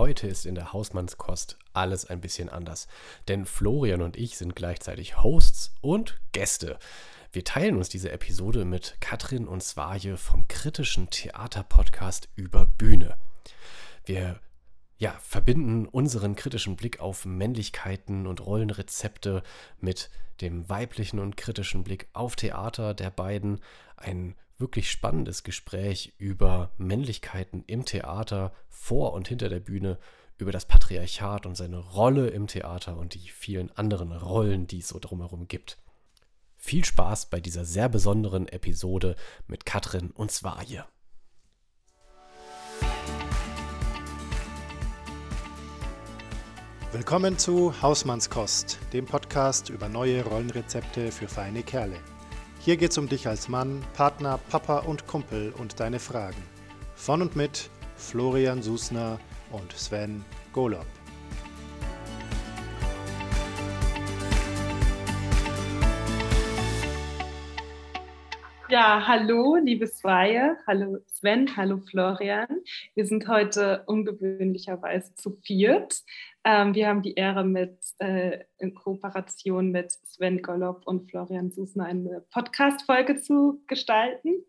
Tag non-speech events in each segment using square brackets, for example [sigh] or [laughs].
heute ist in der Hausmannskost alles ein bisschen anders. Denn Florian und ich sind gleichzeitig Hosts und Gäste. Wir teilen uns diese Episode mit Katrin und Svaje vom kritischen Theaterpodcast über Bühne. Wir ja, verbinden unseren kritischen Blick auf Männlichkeiten und Rollenrezepte mit dem weiblichen und kritischen Blick auf Theater der beiden. Ein wirklich spannendes Gespräch über Männlichkeiten im Theater, vor und hinter der Bühne, über das Patriarchat und seine Rolle im Theater und die vielen anderen Rollen, die es so drumherum gibt. Viel Spaß bei dieser sehr besonderen Episode mit Katrin und Svaje. Willkommen zu Hausmannskost, dem Podcast über neue Rollenrezepte für feine Kerle. Hier geht's um dich als Mann, Partner, Papa und Kumpel und deine Fragen. Von und mit Florian Susner und Sven Golob. Ja, hallo, liebe Sweier, hallo Sven, hallo Florian. Wir sind heute ungewöhnlicherweise zu viert. Ähm, wir haben die Ehre, mit, äh, in Kooperation mit Sven Golob und Florian Susner eine Podcast-Folge zu gestalten.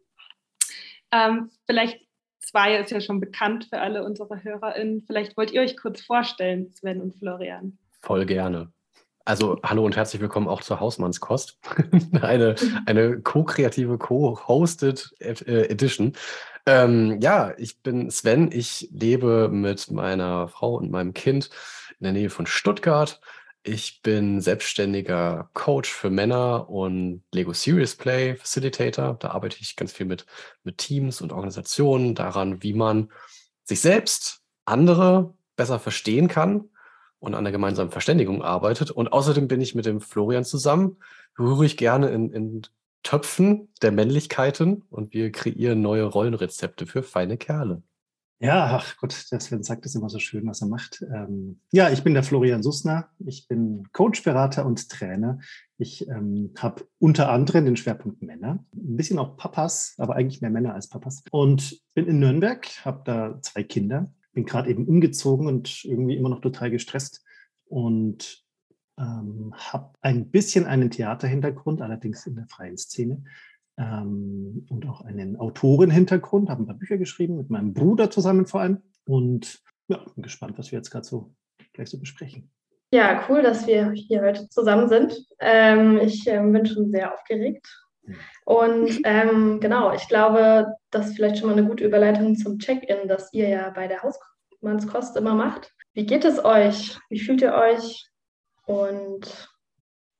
Ähm, vielleicht Sweier ist ja schon bekannt für alle unsere HörerInnen. Vielleicht wollt ihr euch kurz vorstellen, Sven und Florian. Voll gerne. Also hallo und herzlich willkommen auch zur Hausmannskost. [laughs] eine eine co-kreative, co-hosted äh, Edition. Ähm, ja, ich bin Sven. Ich lebe mit meiner Frau und meinem Kind in der Nähe von Stuttgart. Ich bin selbstständiger Coach für Männer und Lego Serious Play Facilitator. Da arbeite ich ganz viel mit, mit Teams und Organisationen daran, wie man sich selbst, andere besser verstehen kann und an der gemeinsamen Verständigung arbeitet. Und außerdem bin ich mit dem Florian zusammen, rühre ich gerne in, in Töpfen der Männlichkeiten und wir kreieren neue Rollenrezepte für feine Kerle. Ja, ach Gott, der Sven sagt es immer so schön, was er macht. Ähm, ja, ich bin der Florian Sussner. Ich bin Coach, Berater und Trainer. Ich ähm, habe unter anderem den Schwerpunkt Männer, ein bisschen auch Papas, aber eigentlich mehr Männer als Papas. Und bin in Nürnberg, habe da zwei Kinder, bin gerade eben umgezogen und irgendwie immer noch total gestresst und ähm, habe ein bisschen einen Theaterhintergrund, allerdings in der freien Szene ähm, und auch einen Autorenhintergrund, habe ein paar Bücher geschrieben mit meinem Bruder zusammen vor allem und ja, bin gespannt, was wir jetzt gerade so gleich so besprechen. Ja, cool, dass wir hier heute zusammen sind. Ähm, ich ähm, bin schon sehr aufgeregt. Und ähm, genau, ich glaube, das ist vielleicht schon mal eine gute Überleitung zum Check-in, das ihr ja bei der Hausmannskost immer macht. Wie geht es euch? Wie fühlt ihr euch? Und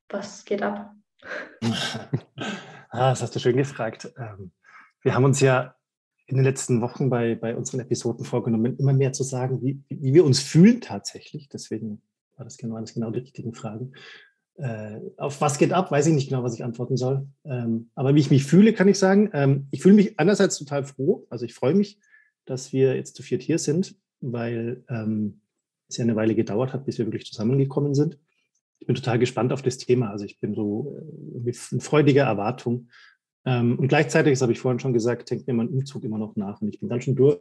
was geht ab? [laughs] ah, das hast du schön gefragt. Ähm, wir haben uns ja in den letzten Wochen bei, bei unseren Episoden vorgenommen, immer mehr zu sagen, wie, wie wir uns fühlen tatsächlich. Deswegen war das genau, das genau die richtigen Fragen. Äh, auf was geht ab, weiß ich nicht genau, was ich antworten soll. Ähm, aber wie ich mich fühle, kann ich sagen. Ähm, ich fühle mich einerseits total froh. Also ich freue mich, dass wir jetzt zu viert hier sind, weil ähm, es ja eine Weile gedauert hat, bis wir wirklich zusammengekommen sind. Ich bin total gespannt auf das Thema. Also ich bin so äh, in freudiger Erwartung. Ähm, und gleichzeitig, das habe ich vorhin schon gesagt, denkt mir mein Umzug immer noch nach. Und ich bin ganz schön durch,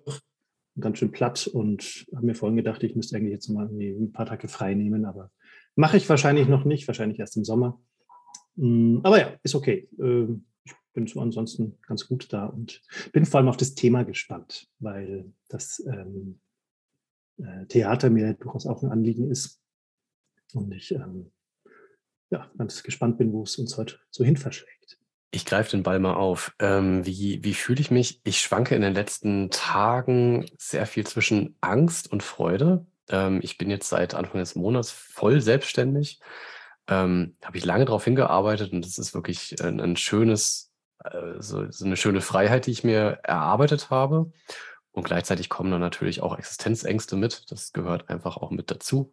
ganz schön platt und habe mir vorhin gedacht, ich müsste eigentlich jetzt mal ein paar Tage frei nehmen, aber Mache ich wahrscheinlich noch nicht, wahrscheinlich erst im Sommer. Mm, aber ja, ist okay. Ähm, ich bin so ansonsten ganz gut da und bin vor allem auf das Thema gespannt, weil das ähm, äh, Theater mir durchaus auch ein Anliegen ist. Und ich ähm, ja, ganz gespannt bin, wo es uns heute so hin verschlägt. Ich greife den Ball mal auf. Ähm, wie wie fühle ich mich? Ich schwanke in den letzten Tagen sehr viel zwischen Angst und Freude. Ähm, ich bin jetzt seit Anfang des Monats voll selbstständig. Ähm, habe ich lange darauf hingearbeitet und das ist wirklich ein, ein schönes, äh, so, so, eine schöne Freiheit, die ich mir erarbeitet habe. Und gleichzeitig kommen dann natürlich auch Existenzängste mit. Das gehört einfach auch mit dazu.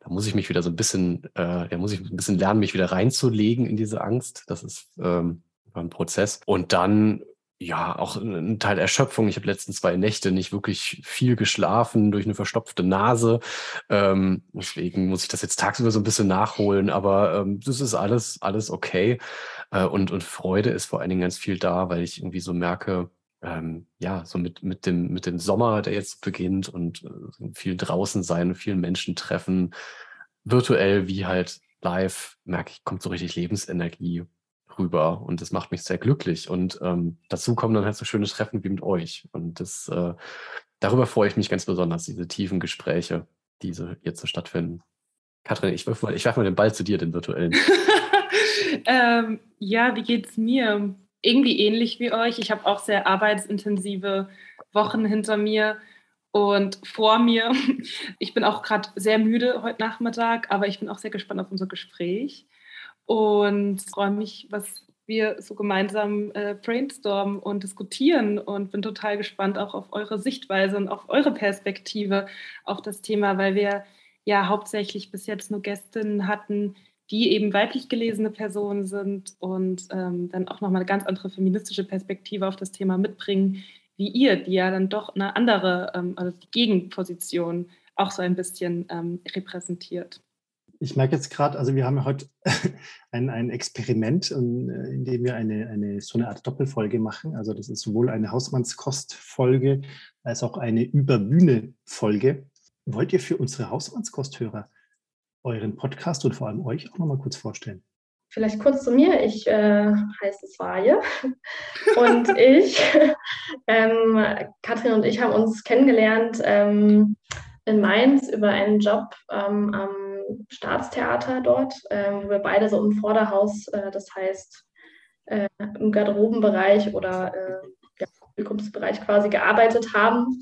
Da muss ich mich wieder so ein bisschen, äh, da muss ich ein bisschen lernen, mich wieder reinzulegen in diese Angst. Das ist ähm, ein Prozess. Und dann ja, auch ein Teil Erschöpfung. Ich habe letzten zwei Nächte nicht wirklich viel geschlafen durch eine verstopfte Nase. Ähm, deswegen muss ich das jetzt tagsüber so ein bisschen nachholen, aber ähm, das ist alles, alles okay. Äh, und, und Freude ist vor allen Dingen ganz viel da, weil ich irgendwie so merke, ähm, ja, so mit, mit, dem, mit dem Sommer, der jetzt beginnt und äh, viel draußen sein, vielen Menschen treffen, virtuell wie halt live, merke ich, kommt so richtig Lebensenergie rüber und das macht mich sehr glücklich. Und ähm, dazu kommen dann halt so schöne Treffen wie mit euch. Und das, äh, darüber freue ich mich ganz besonders, diese tiefen Gespräche, die so jetzt so stattfinden. Katrin, ich werfe mal, werf mal den Ball zu dir, den virtuellen. [laughs] ähm, ja, wie geht es mir? Irgendwie ähnlich wie euch. Ich habe auch sehr arbeitsintensive Wochen hinter mir und vor mir. [laughs] Ich bin auch gerade sehr müde heute Nachmittag, aber ich bin auch sehr gespannt auf unser Gespräch und freue mich, was wir so gemeinsam äh, brainstormen und diskutieren und bin total gespannt auch auf eure Sichtweise und auf eure Perspektive auf das Thema, weil wir ja hauptsächlich bis jetzt nur Gästinnen hatten, die eben weiblich gelesene Personen sind und ähm, dann auch nochmal eine ganz andere feministische Perspektive auf das Thema mitbringen, wie ihr, die ja dann doch eine andere, ähm, also die Gegenposition auch so ein bisschen ähm, repräsentiert ich merke jetzt gerade, also wir haben heute [laughs] ein, ein Experiment, äh, in dem wir eine, eine so eine Art Doppelfolge machen. Also das ist sowohl eine Hausmannskost-Folge als auch eine Überbühne-Folge. Wollt ihr für unsere Hausmannskosthörer euren Podcast und vor allem euch auch nochmal kurz vorstellen? Vielleicht kurz zu mir. Ich äh, heiße Swaje und [laughs] ich, ähm, Katrin und ich haben uns kennengelernt ähm, in Mainz über einen Job ähm, am Staatstheater dort, äh, wo wir beide so im Vorderhaus, äh, das heißt äh, im Garderobenbereich oder äh, ja, Publikumsbereich quasi gearbeitet haben.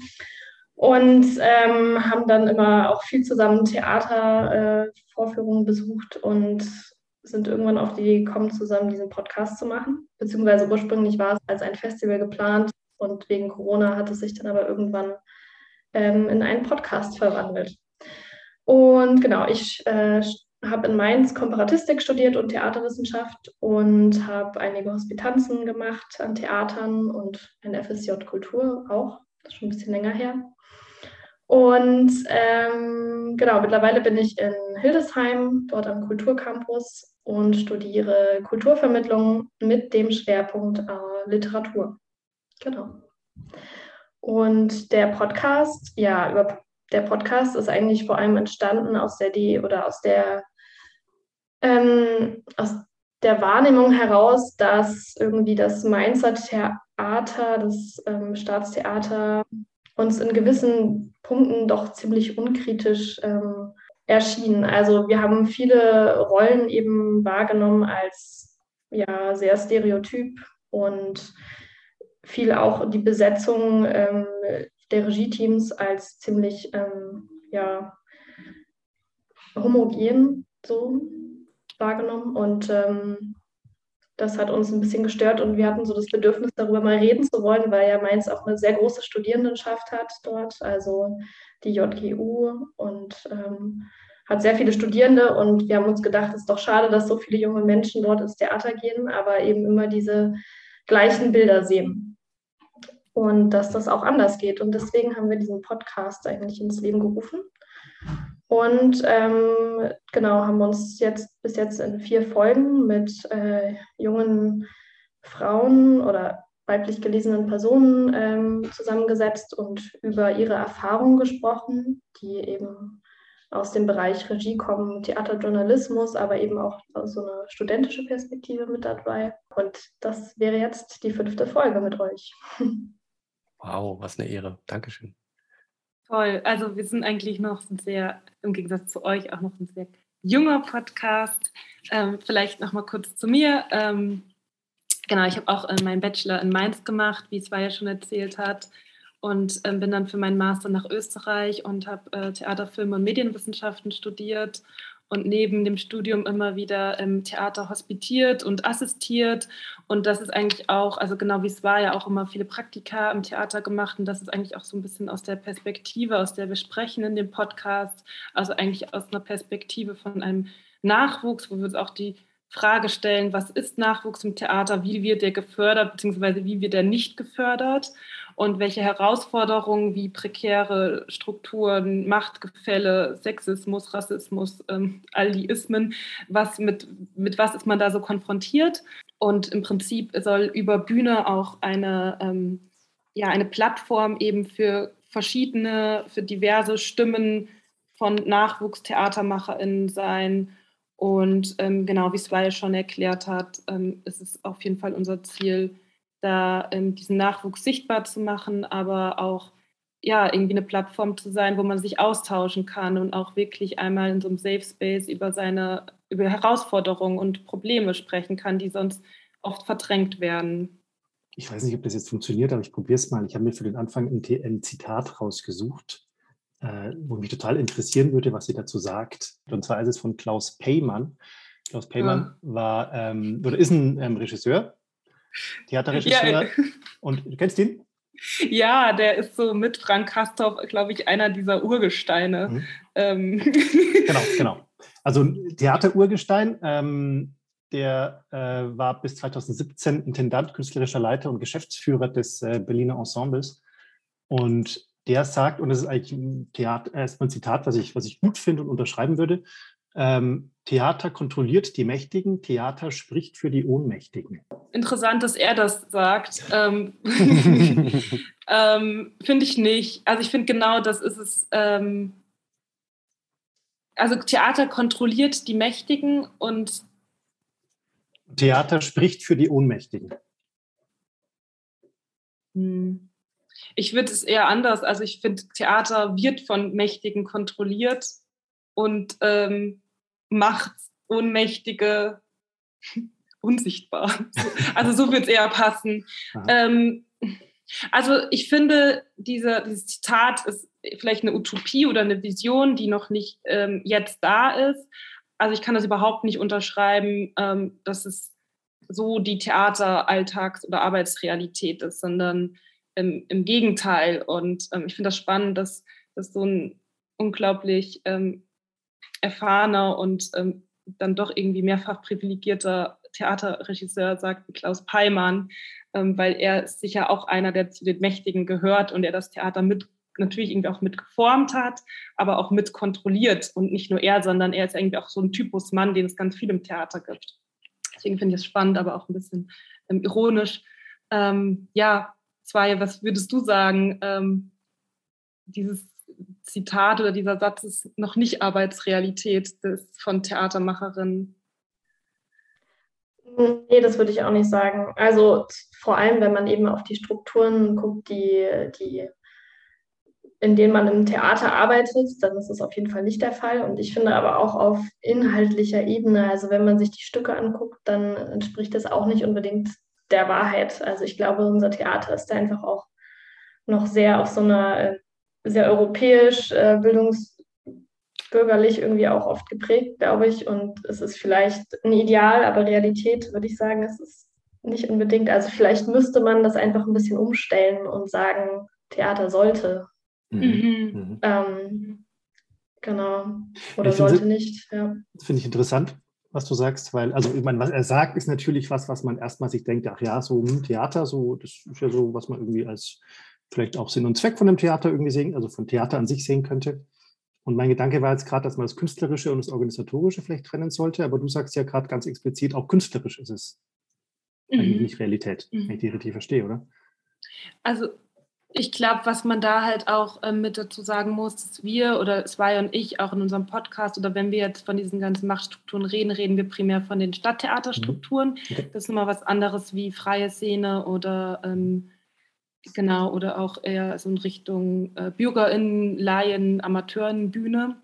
Und ähm, haben dann immer auch viel zusammen Theatervorführungen besucht und sind irgendwann auf die Idee gekommen, zusammen diesen Podcast zu machen. Beziehungsweise ursprünglich war es als ein Festival geplant und wegen Corona hat es sich dann aber irgendwann ähm, in einen Podcast verwandelt. Und genau, ich äh, habe in Mainz Komparatistik studiert und Theaterwissenschaft und habe einige Hospitanzen gemacht an Theatern und ein FSJ Kultur auch. Das ist schon ein bisschen länger her. Und ähm, genau, mittlerweile bin ich in Hildesheim, dort am Kulturcampus und studiere Kulturvermittlung mit dem Schwerpunkt äh, Literatur. Genau. Und der Podcast, ja, über der Podcast ist eigentlich vor allem entstanden aus der Idee oder aus der, ähm, aus der Wahrnehmung heraus, dass irgendwie das Mainzer Theater, das ähm, Staatstheater uns in gewissen Punkten doch ziemlich unkritisch ähm, erschien. Also wir haben viele Rollen eben wahrgenommen als ja sehr stereotyp und viel auch die Besetzung ähm, der Regie-Teams als ziemlich ähm, ja, homogen so wahrgenommen. Und ähm, das hat uns ein bisschen gestört und wir hatten so das Bedürfnis, darüber mal reden zu wollen, weil ja Mainz auch eine sehr große Studierendenschaft hat dort, also die JGU und ähm, hat sehr viele Studierende und wir haben uns gedacht, es ist doch schade, dass so viele junge Menschen dort ins Theater gehen, aber eben immer diese gleichen Bilder sehen und dass das auch anders geht. Und deswegen haben wir diesen Podcast eigentlich ins Leben gerufen. Und ähm, genau, haben uns jetzt bis jetzt in vier Folgen mit äh, jungen Frauen oder weiblich gelesenen Personen ähm, zusammengesetzt und über ihre Erfahrungen gesprochen, die eben aus dem Bereich Regie kommen, Theaterjournalismus, aber eben auch so eine studentische Perspektive mit dabei. Und das wäre jetzt die fünfte Folge mit euch. [laughs] Wow, was eine Ehre. Dankeschön. Toll. Also wir sind eigentlich noch ein sehr, im Gegensatz zu euch, auch noch ein sehr junger Podcast. Ähm, vielleicht noch mal kurz zu mir. Ähm, genau, ich habe auch äh, meinen Bachelor in Mainz gemacht, wie es ja schon erzählt hat. Und ähm, bin dann für meinen Master nach Österreich und habe äh, Theater, Film und Medienwissenschaften studiert und neben dem Studium immer wieder im Theater hospitiert und assistiert. Und das ist eigentlich auch, also genau wie es war, ja auch immer viele Praktika im Theater gemacht. Und das ist eigentlich auch so ein bisschen aus der Perspektive, aus der wir sprechen in dem Podcast, also eigentlich aus einer Perspektive von einem Nachwuchs, wo wir uns auch die Frage stellen, was ist Nachwuchs im Theater, wie wird der gefördert, beziehungsweise wie wird er nicht gefördert und welche Herausforderungen wie prekäre Strukturen, Machtgefälle, Sexismus, Rassismus, ähm, all die Ismen, was mit, mit was ist man da so konfrontiert. Und im Prinzip soll über Bühne auch eine ähm, ja, eine Plattform eben für verschiedene, für diverse Stimmen von NachwuchstheatermacherInnen sein. Und ähm, genau wie Swile schon erklärt hat, ähm, ist es auf jeden Fall unser Ziel, da ähm, diesen Nachwuchs sichtbar zu machen, aber auch ja, irgendwie eine Plattform zu sein, wo man sich austauschen kann und auch wirklich einmal in so einem Safe Space über seine, über Herausforderungen und Probleme sprechen kann, die sonst oft verdrängt werden. Ich weiß nicht, ob das jetzt funktioniert, aber ich probiere es mal. Ich habe mir für den Anfang ein, ein Zitat rausgesucht, äh, wo mich total interessieren würde, was sie dazu sagt. Und zwar ist es von Klaus Peymann. Klaus Peymann ja. war ähm, oder ist ein ähm, Regisseur, Theaterregisseur. Ja, und du kennst ihn? Ja, der ist so mit Frank Kastorf, glaube ich, einer dieser Urgesteine. Mhm. Ähm. Genau, genau. Also Theaterurgestein, ähm, der äh, war bis 2017 Intendant, künstlerischer Leiter und Geschäftsführer des äh, Berliner Ensembles. Und der sagt, und das ist eigentlich ein Theater, erstmal ein Zitat, was ich, was ich gut finde und unterschreiben würde, ähm, Theater kontrolliert die Mächtigen, Theater spricht für die Ohnmächtigen. Interessant, dass er das sagt. [laughs] Ähm, [laughs] ähm, finde ich nicht. Also ich finde genau, das ist es. Ähm, also Theater kontrolliert die Mächtigen und Theater spricht für die Ohnmächtigen. Hm. Ich würde es eher anders. Also ich finde, Theater wird von Mächtigen kontrolliert und ähm, macht Ohnmächtige [laughs] unsichtbar. Also so wird es eher passen. Ähm, also ich finde, diese, dieses Zitat ist vielleicht eine Utopie oder eine Vision, die noch nicht ähm, jetzt da ist. Also ich kann das überhaupt nicht unterschreiben, ähm, dass es so die Theater-Alltags- oder Arbeitsrealität ist, sondern im, im Gegenteil. Und ähm, ich finde das spannend, dass, dass so ein unglaublich ähm, erfahrener und ähm, dann doch irgendwie mehrfach privilegierter Theaterregisseur sagt, Klaus Peimann, ähm, weil er sicher auch einer, der zu den Mächtigen gehört und der das Theater mit natürlich irgendwie auch mit geformt hat, aber auch mit kontrolliert und nicht nur er, sondern er ist irgendwie auch so ein Typus Mann, den es ganz viel im Theater gibt. Deswegen finde ich es spannend, aber auch ein bisschen ähm, ironisch. Ähm, ja, zwei, was würdest du sagen? Ähm, dieses Zitat oder dieser Satz ist noch nicht Arbeitsrealität des, von Theatermacherinnen. Nee, das würde ich auch nicht sagen. Also vor allem, wenn man eben auf die Strukturen guckt, die, die, in denen man im Theater arbeitet, dann ist das auf jeden Fall nicht der Fall. Und ich finde aber auch auf inhaltlicher Ebene, also wenn man sich die Stücke anguckt, dann entspricht das auch nicht unbedingt der Wahrheit. Also ich glaube, unser Theater ist da einfach auch noch sehr auf so einer sehr europäisch, äh, bildungsbürgerlich irgendwie auch oft geprägt, glaube ich. Und es ist vielleicht ein Ideal, aber Realität, würde ich sagen, ist es nicht unbedingt. Also vielleicht müsste man das einfach ein bisschen umstellen und sagen, Theater sollte. Mhm. mhm. Ähm, genau. Oder sollte nicht. Ja. Das finde ich interessant, was du sagst, weil, also ich meine, was er sagt, ist natürlich was, was man erstmal sich denkt, ach ja, so hm, Theater, so, das ist ja so, was man irgendwie als vielleicht auch Sinn und Zweck von dem Theater irgendwie sehen, also von Theater an sich sehen könnte. Und mein Gedanke war jetzt gerade, dass man das Künstlerische und das Organisatorische vielleicht trennen sollte, aber du sagst ja gerade ganz explizit, auch künstlerisch ist es mhm. eigentlich nicht Realität, mhm. wenn ich die richtig verstehe, oder? Also ich glaube, was man da halt auch äh, mit dazu sagen muss, dass wir oder Zwei und ich auch in unserem Podcast oder wenn wir jetzt von diesen ganzen Machtstrukturen reden, reden wir primär von den Stadttheaterstrukturen. Mhm. Okay. Das ist nochmal was anderes wie freie Szene oder ähm, Genau, oder auch eher so in Richtung äh, BürgerInnen, Laien, Amateurenbühne.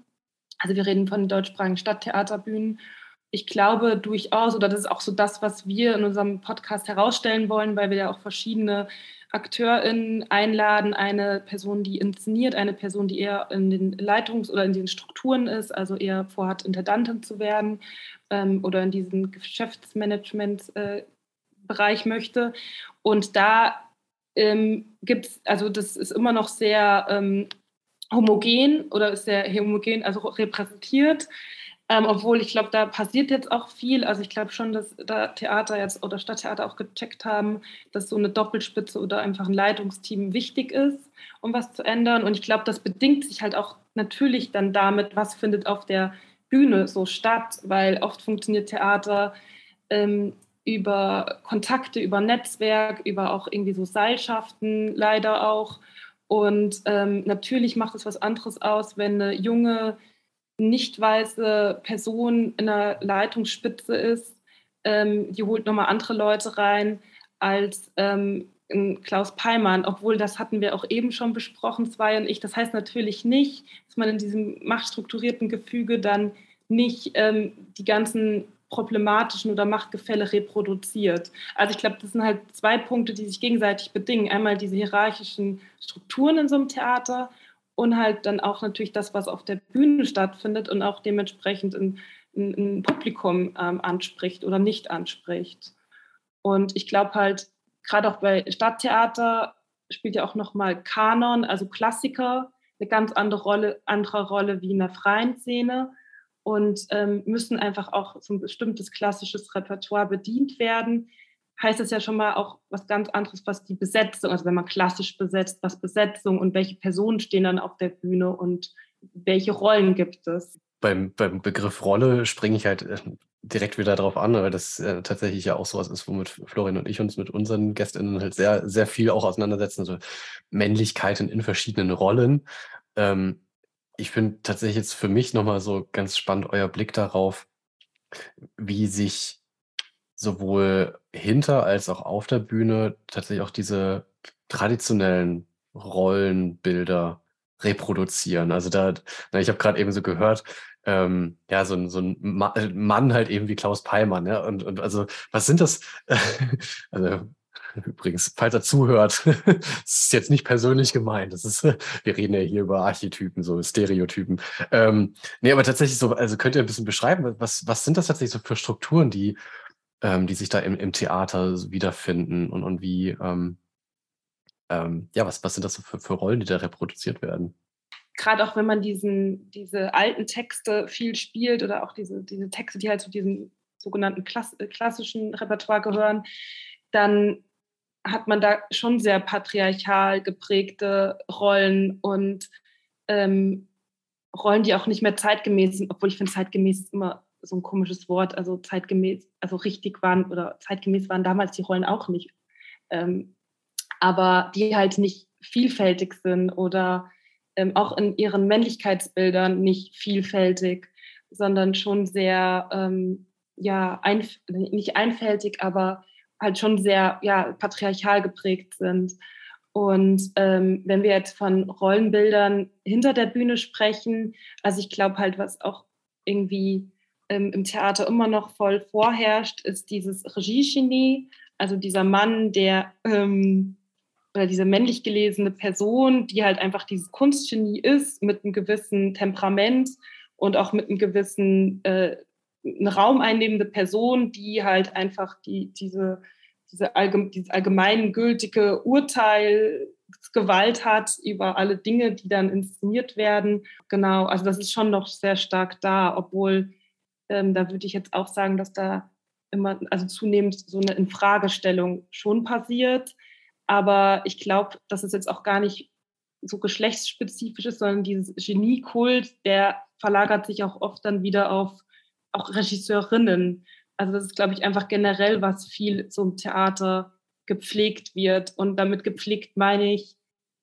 Also wir reden von deutschsprachigen Stadttheaterbühnen. Ich glaube durchaus, oder das ist auch so das, was wir in unserem Podcast herausstellen wollen, weil wir ja auch verschiedene AkteurInnen einladen, eine Person, die inszeniert, eine Person, die eher in den Leitungs- oder in den Strukturen ist, also eher vorhat, Intendantin zu werden ähm, oder in diesen Geschäftsmanagement-Bereich äh, möchte. Und da ähm, gibt es, also das ist immer noch sehr ähm, homogen oder ist sehr homogen, also repräsentiert. Ähm, obwohl ich glaube, da passiert jetzt auch viel. Also ich glaube schon, dass da Theater jetzt oder Stadttheater auch gecheckt haben, dass so eine Doppelspitze oder einfach ein Leitungsteam wichtig ist, um was zu ändern. Und ich glaube, das bedingt sich halt auch natürlich dann damit, was findet auf der Bühne so statt, weil oft funktioniert Theater ähm, über Kontakte, über Netzwerk, über auch irgendwie so Seilschaften leider auch. Und ähm, natürlich macht es was anderes aus, wenn eine junge, nicht weiße Person in der Leitungsspitze ist. Ähm, die holt nochmal andere Leute rein als ähm, Klaus Peimann, obwohl das hatten wir auch eben schon besprochen, zwei und ich. Das heißt natürlich nicht, dass man in diesem machtstrukturierten Gefüge dann nicht ähm, die ganzen problematischen oder Machtgefälle reproduziert. Also ich glaube, das sind halt zwei Punkte, die sich gegenseitig bedingen. Einmal diese hierarchischen Strukturen in so einem Theater und halt dann auch natürlich das, was auf der Bühne stattfindet und auch dementsprechend ein, ein, ein Publikum ähm, anspricht oder nicht anspricht. Und ich glaube halt, gerade auch bei Stadttheater spielt ja auch nochmal Kanon, also Klassiker, eine ganz andere Rolle, andere Rolle wie in der freien Szene und ähm, müssen einfach auch so ein bestimmtes klassisches Repertoire bedient werden. Heißt es ja schon mal auch was ganz anderes, was die Besetzung, also wenn man klassisch besetzt, was Besetzung und welche Personen stehen dann auf der Bühne und welche Rollen gibt es. Beim, beim Begriff Rolle springe ich halt äh, direkt wieder darauf an, weil das äh, tatsächlich ja auch sowas ist, womit Florian und ich uns mit unseren GästInnen halt sehr, sehr viel auch auseinandersetzen. Also Männlichkeiten in verschiedenen Rollen. Ähm, ich finde tatsächlich jetzt für mich nochmal so ganz spannend euer Blick darauf, wie sich sowohl hinter als auch auf der Bühne tatsächlich auch diese traditionellen Rollenbilder reproduzieren. Also da, na, ich habe gerade eben so gehört, ähm, ja, so ein, so ein Mann halt eben wie Klaus Peimann, ja, und, und also was sind das? [laughs] also [laughs] Übrigens, falls er zuhört, [laughs] das ist jetzt nicht persönlich gemeint. Das ist, [laughs] wir reden ja hier über Archetypen, so Stereotypen. Ähm, nee, aber tatsächlich so, also könnt ihr ein bisschen beschreiben, was, was sind das tatsächlich so für Strukturen, die, ähm, die sich da im, im Theater wiederfinden und, und wie, ähm, ähm, ja, was, was sind das so für, für Rollen, die da reproduziert werden? Gerade auch wenn man diesen, diese alten Texte viel spielt oder auch diese, diese Texte, die halt zu diesem sogenannten Klass, klassischen Repertoire gehören, dann hat man da schon sehr patriarchal geprägte Rollen und ähm, Rollen, die auch nicht mehr zeitgemäß sind, obwohl ich finde, zeitgemäß ist immer so ein komisches Wort. Also zeitgemäß, also richtig waren oder zeitgemäß waren damals die Rollen auch nicht. Ähm, aber die halt nicht vielfältig sind oder ähm, auch in ihren Männlichkeitsbildern nicht vielfältig, sondern schon sehr, ähm, ja, einf nicht einfältig, aber halt schon sehr ja, patriarchal geprägt sind. Und ähm, wenn wir jetzt von Rollenbildern hinter der Bühne sprechen, also ich glaube halt, was auch irgendwie ähm, im Theater immer noch voll vorherrscht, ist dieses Regiegenie, also dieser Mann, der ähm, oder diese männlich gelesene Person, die halt einfach dieses Kunstgenie ist, mit einem gewissen Temperament und auch mit einem gewissen äh, eine raumeinnehmende Person, die halt einfach die, diese, diese allgeme, dieses allgemeingültige Urteilsgewalt hat über alle Dinge, die dann inszeniert werden. Genau, also das ist schon noch sehr stark da, obwohl ähm, da würde ich jetzt auch sagen, dass da immer, also zunehmend so eine Infragestellung schon passiert. Aber ich glaube, dass es jetzt auch gar nicht so geschlechtsspezifisch ist, sondern dieses Geniekult, der verlagert sich auch oft dann wieder auf auch Regisseurinnen. Also das ist, glaube ich, einfach generell, was viel zum Theater gepflegt wird. Und damit gepflegt meine ich,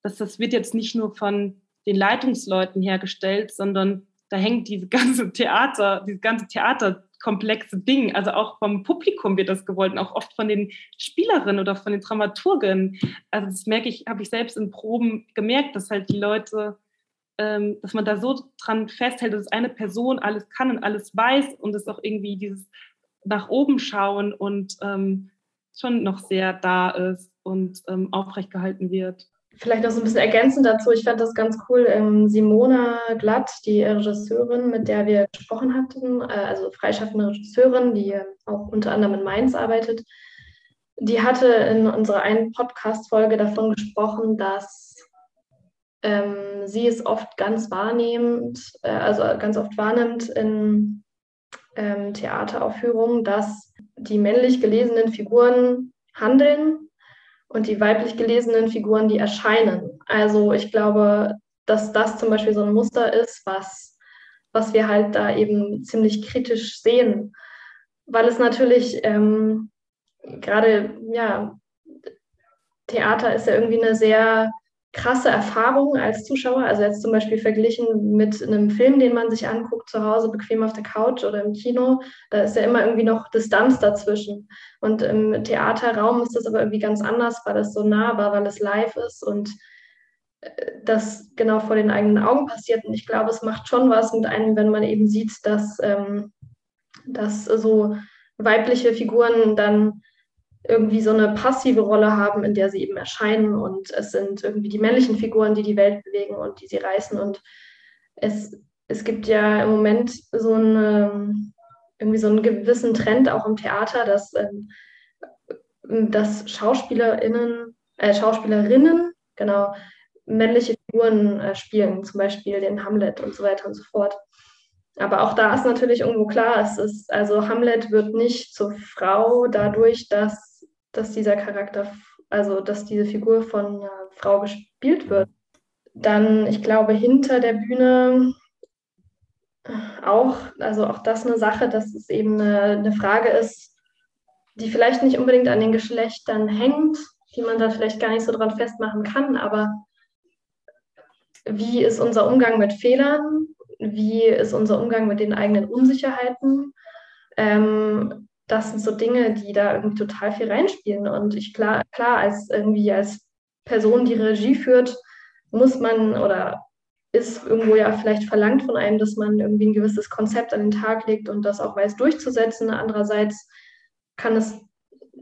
dass das wird jetzt nicht nur von den Leitungsleuten hergestellt, sondern da hängt diese [laughs] ganze Theater, dieses ganze Theaterkomplexe Ding, also auch vom Publikum wird das gewollt und auch oft von den Spielerinnen oder von den Dramaturgen. Also das merke ich, habe ich selbst in Proben gemerkt, dass halt die Leute ähm, dass man da so dran festhält, dass eine Person alles kann und alles weiß und es auch irgendwie dieses nach oben schauen und ähm, schon noch sehr da ist und ähm, aufrecht gehalten wird. Vielleicht noch so ein bisschen ergänzend dazu. Ich fand das ganz cool. Ähm, Simona Glatt, die Regisseurin, mit der wir gesprochen hatten, äh, also freischaffende Regisseurin, die auch unter anderem in Mainz arbeitet, die hatte in unserer einen Podcast-Folge davon gesprochen, dass ähm, sie es oft ganz wahrnehmend, äh, also ganz oft wahrnimmt in ähm, Theateraufführungen, dass die männlich gelesenen Figuren handeln und die weiblich gelesenen Figuren, die erscheinen. Also ich glaube, dass das zum Beispiel so ein Muster ist, was, was wir halt da eben ziemlich kritisch sehen, weil es natürlich ähm, gerade, ja, Theater ist ja irgendwie eine sehr krasse Erfahrung als Zuschauer. Also jetzt zum Beispiel verglichen mit einem Film, den man sich anguckt zu Hause, bequem auf der Couch oder im Kino, da ist ja immer irgendwie noch Distanz dazwischen. Und im Theaterraum ist das aber irgendwie ganz anders, weil es so nah war, weil es live ist und äh, das genau vor den eigenen Augen passiert. Und ich glaube, es macht schon was mit einem, wenn man eben sieht, dass, ähm, dass so weibliche Figuren dann irgendwie so eine passive Rolle haben, in der sie eben erscheinen und es sind irgendwie die männlichen Figuren, die die Welt bewegen und die sie reißen und es, es gibt ja im Moment so eine, irgendwie so einen gewissen Trend auch im Theater, dass, ähm, dass SchauspielerInnen, äh, Schauspielerinnen, genau, männliche Figuren äh, spielen, zum Beispiel den Hamlet und so weiter und so fort. Aber auch da ist natürlich irgendwo klar, es ist, also Hamlet wird nicht zur Frau dadurch, dass dass dieser Charakter, also dass diese Figur von einer Frau gespielt wird. Dann, ich glaube, hinter der Bühne auch, also auch das eine Sache, dass es eben eine, eine Frage ist, die vielleicht nicht unbedingt an den Geschlechtern hängt, die man da vielleicht gar nicht so dran festmachen kann, aber wie ist unser Umgang mit Fehlern? Wie ist unser Umgang mit den eigenen Unsicherheiten? Ähm, das sind so Dinge, die da irgendwie total viel reinspielen. Und ich klar, klar, als irgendwie als Person, die Regie führt, muss man oder ist irgendwo ja vielleicht verlangt von einem, dass man irgendwie ein gewisses Konzept an den Tag legt und das auch weiß durchzusetzen. Andererseits kann es,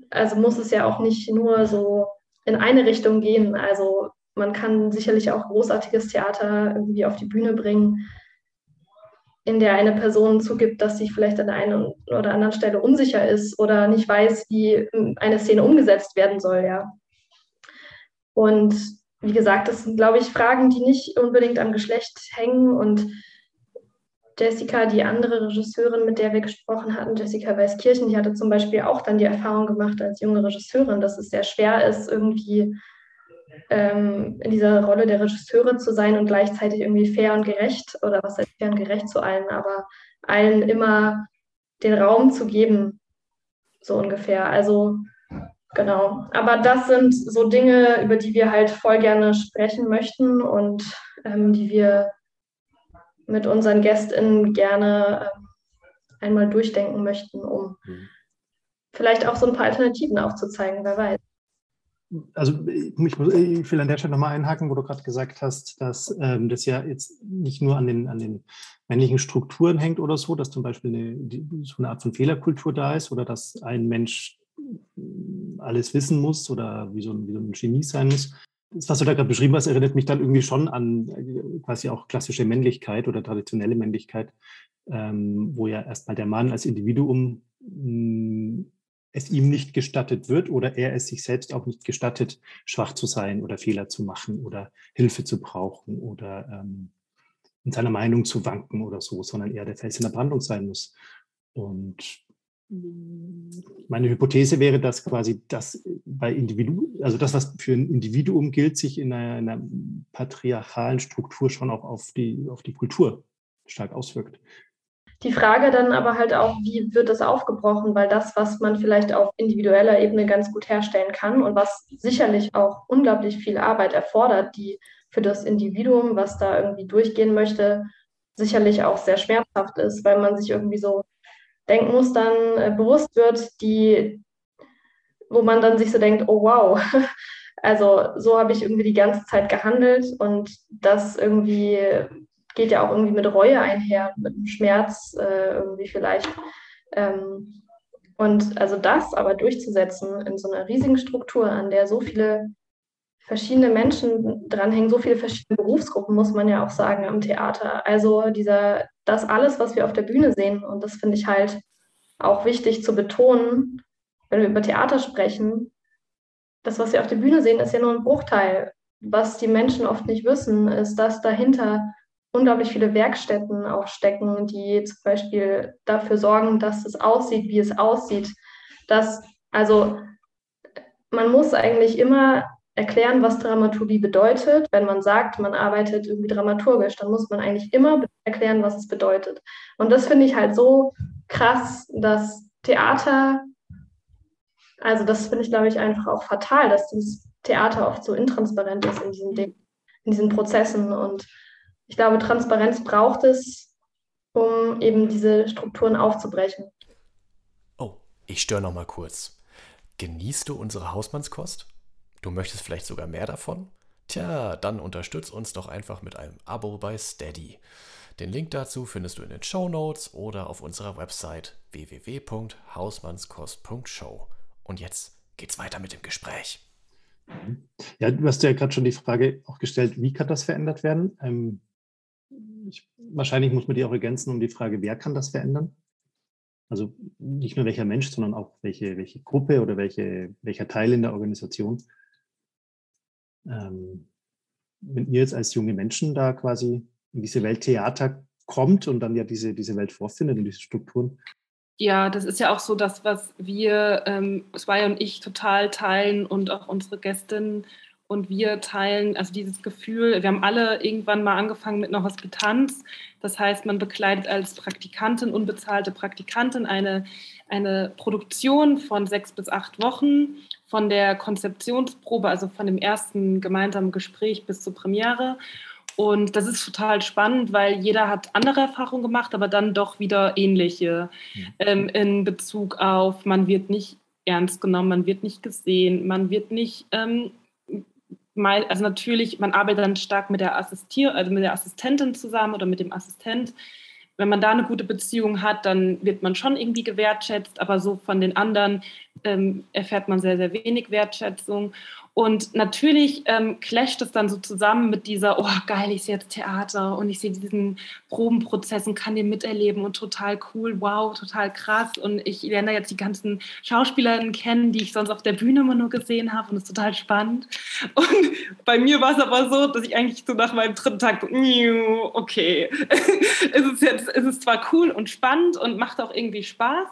also muss es ja auch nicht nur so in eine Richtung gehen. Also man kann sicherlich auch großartiges Theater irgendwie auf die Bühne bringen, in der eine Person zugibt, dass sie vielleicht an der einen oder anderen Stelle unsicher ist oder nicht weiß, wie eine Szene umgesetzt werden soll, ja. Und wie gesagt, das sind, glaube ich, Fragen, die nicht unbedingt am Geschlecht hängen. Und Jessica, die andere Regisseurin, mit der wir gesprochen hatten, Jessica Weißkirchen, die hatte zum Beispiel auch dann die Erfahrung gemacht als junge Regisseurin, dass es sehr schwer ist, irgendwie ähm, in dieser Rolle der Regisseure zu sein und gleichzeitig irgendwie fair und gerecht oder was heißt fair und gerecht zu allen, aber allen immer den Raum zu geben, so ungefähr. Also genau. Aber das sind so Dinge, über die wir halt voll gerne sprechen möchten und ähm, die wir mit unseren GästInnen gerne ähm, einmal durchdenken möchten, um mhm. vielleicht auch so ein paar Alternativen aufzuzeigen, wer weiß also ich, muss, ich will an der Stelle nochmal einhaken, wo du gerade gesagt hast, dass ähm, das ja jetzt nicht nur an den, an den männlichen Strukturen hängt oder so, dass zum Beispiel eine, die, so eine Art von Fehlerkultur da ist oder dass ein Mensch alles wissen muss oder wie so ein, wie so ein Genie sein muss. Das, was du da gerade beschrieben hast, erinnert mich dann irgendwie schon an äh, quasi auch klassische Männlichkeit oder traditionelle Männlichkeit, ähm, wo ja erstmal der Mann als Individuum mh, es ihm nicht gestattet wird oder er es sich selbst auch nicht gestattet, schwach zu sein oder Fehler zu machen oder Hilfe zu brauchen oder ähm, in seiner Meinung zu wanken oder so, sondern er der Fels in der Brandung sein muss. Und meine Hypothese wäre, dass quasi das bei Individu, also das, was für ein Individuum gilt, sich in einer, einer patriarchalen Struktur schon auch auf die, auf die Kultur stark auswirkt. Die Frage dann aber halt auch, wie wird das aufgebrochen? Weil das, was man vielleicht auf individueller Ebene ganz gut herstellen kann und was sicherlich auch unglaublich viel Arbeit erfordert, die für das Individuum, was da irgendwie durchgehen möchte, sicherlich auch sehr schmerzhaft ist, weil man sich irgendwie so Denkmustern äh, bewusst wird, die, wo man dann sich so denkt, oh wow, [laughs] also so habe ich irgendwie die ganze Zeit gehandelt und das irgendwie geht ja auch irgendwie mit Reue einher, mit Schmerz äh, irgendwie vielleicht. Ähm, und also das aber durchzusetzen in so einer riesigen Struktur, an der so viele verschiedene Menschen dranhängen, so viele verschiedene Berufsgruppen, muss man ja auch sagen, am Theater. Also dieser, das alles, was wir auf der Bühne sehen, und das finde ich halt auch wichtig zu betonen, wenn wir über Theater sprechen, das, was wir auf der Bühne sehen, ist ja nur ein Bruchteil. Was die Menschen oft nicht wissen, ist, dass dahinter unglaublich viele Werkstätten auch stecken, die zum Beispiel dafür sorgen, dass es aussieht, wie es aussieht. Dass, also man muss eigentlich immer erklären, was Dramaturgie bedeutet. Wenn man sagt, man arbeitet irgendwie dramaturgisch, dann muss man eigentlich immer erklären, was es bedeutet. Und das finde ich halt so krass, dass Theater Also das finde ich, glaube ich, einfach auch fatal, dass dieses Theater oft so intransparent ist in diesen in diesen Prozessen. Und ich glaube, Transparenz braucht es, um eben diese Strukturen aufzubrechen. Oh, ich störe noch mal kurz. Genießt du unsere Hausmannskost? Du möchtest vielleicht sogar mehr davon? Tja, dann unterstütz uns doch einfach mit einem Abo bei Steady. Den Link dazu findest du in den Show Notes oder auf unserer Website www.hausmannskost.show. Und jetzt geht's weiter mit dem Gespräch. Ja, du hast ja gerade schon die Frage auch gestellt, wie kann das verändert werden? Ähm, ich, wahrscheinlich muss man die auch ergänzen um die Frage, wer kann das verändern? Also nicht nur welcher Mensch, sondern auch welche, welche Gruppe oder welche, welcher Teil in der Organisation. Ähm, wenn ihr jetzt als junge Menschen da quasi in diese Welt Theater kommt und dann ja diese, diese Welt vorfindet und diese Strukturen. Ja, das ist ja auch so das, was wir, ähm, Zwei und ich, total teilen und auch unsere Gästinnen und wir teilen, also dieses Gefühl, wir haben alle irgendwann mal angefangen mit einer Hospitanz. Das heißt, man bekleidet als Praktikantin, unbezahlte Praktikantin eine, eine Produktion von sechs bis acht Wochen, von der Konzeptionsprobe, also von dem ersten gemeinsamen Gespräch bis zur Premiere. Und das ist total spannend, weil jeder hat andere Erfahrungen gemacht, aber dann doch wieder ähnliche ähm, in Bezug auf, man wird nicht ernst genommen, man wird nicht gesehen, man wird nicht, ähm, also natürlich, man arbeitet dann stark mit der, Assistier also mit der Assistentin zusammen oder mit dem Assistent. Wenn man da eine gute Beziehung hat, dann wird man schon irgendwie gewertschätzt, aber so von den anderen ähm, erfährt man sehr, sehr wenig Wertschätzung. Und natürlich ähm, clasht es dann so zusammen mit dieser, oh geil, ich sehe jetzt Theater und ich sehe diesen Probenprozess und kann den miterleben und total cool, wow, total krass. Und ich lerne jetzt die ganzen Schauspielerinnen kennen, die ich sonst auf der Bühne immer nur gesehen habe und es ist total spannend. [laughs] Und bei mir war es aber so, dass ich eigentlich so nach meinem dritten Tag, okay, [laughs] es ist jetzt, es ist zwar cool und spannend und macht auch irgendwie Spaß.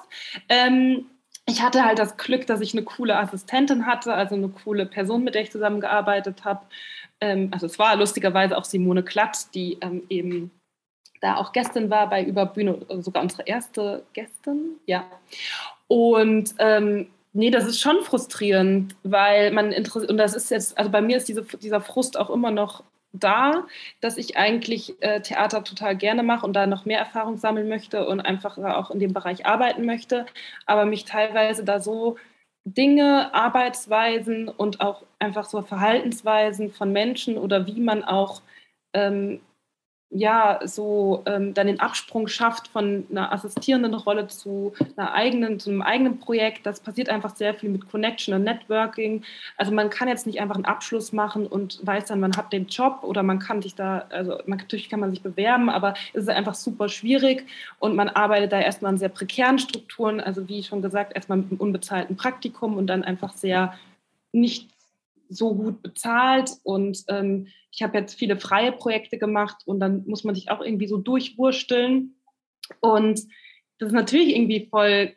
Ähm, ich hatte halt das Glück, dass ich eine coole Assistentin hatte, also eine coole Person, mit der ich zusammengearbeitet habe. Ähm, also es war lustigerweise auch Simone Klatt, die ähm, eben da auch Gästin war bei Überbühne, sogar unsere erste Gästin, ja. Und ähm, nee, das ist schon frustrierend, weil man interessiert, und das ist jetzt, also bei mir ist diese, dieser Frust auch immer noch da, dass ich eigentlich äh, Theater total gerne mache und da noch mehr Erfahrung sammeln möchte und einfach auch in dem Bereich arbeiten möchte, aber mich teilweise da so Dinge, Arbeitsweisen und auch einfach so Verhaltensweisen von Menschen oder wie man auch ähm, ja, so ähm, dann den Absprung schafft von einer assistierenden Rolle zu einer eigenen, zu einem eigenen Projekt. Das passiert einfach sehr viel mit Connection und Networking. Also man kann jetzt nicht einfach einen Abschluss machen und weiß dann, man hat den Job oder man kann sich da, also man, natürlich kann man sich bewerben, aber es ist einfach super schwierig und man arbeitet da erstmal an sehr prekären Strukturen, also wie schon gesagt, erstmal mit einem unbezahlten Praktikum und dann einfach sehr nicht so gut bezahlt und ähm, ich habe jetzt viele freie Projekte gemacht und dann muss man sich auch irgendwie so durchwursteln und das ist natürlich irgendwie voll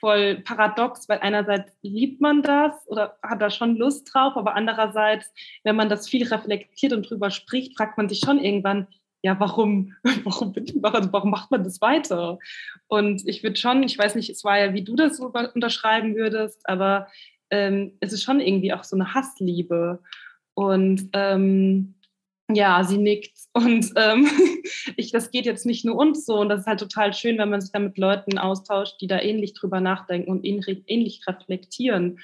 voll paradox, weil einerseits liebt man das oder hat da schon Lust drauf, aber andererseits, wenn man das viel reflektiert und drüber spricht, fragt man sich schon irgendwann, ja, warum, [laughs] warum, warum macht man das weiter? Und ich würde schon, ich weiß nicht, es war ja, wie du das unterschreiben würdest, aber ähm, es ist schon irgendwie auch so eine Hassliebe. Und ähm, ja, sie nickt. [laughs] Und ähm, ich, das geht jetzt nicht nur uns so. Und das ist halt total schön, wenn man sich da mit Leuten austauscht, die da ähnlich drüber nachdenken und ähnlich reflektieren.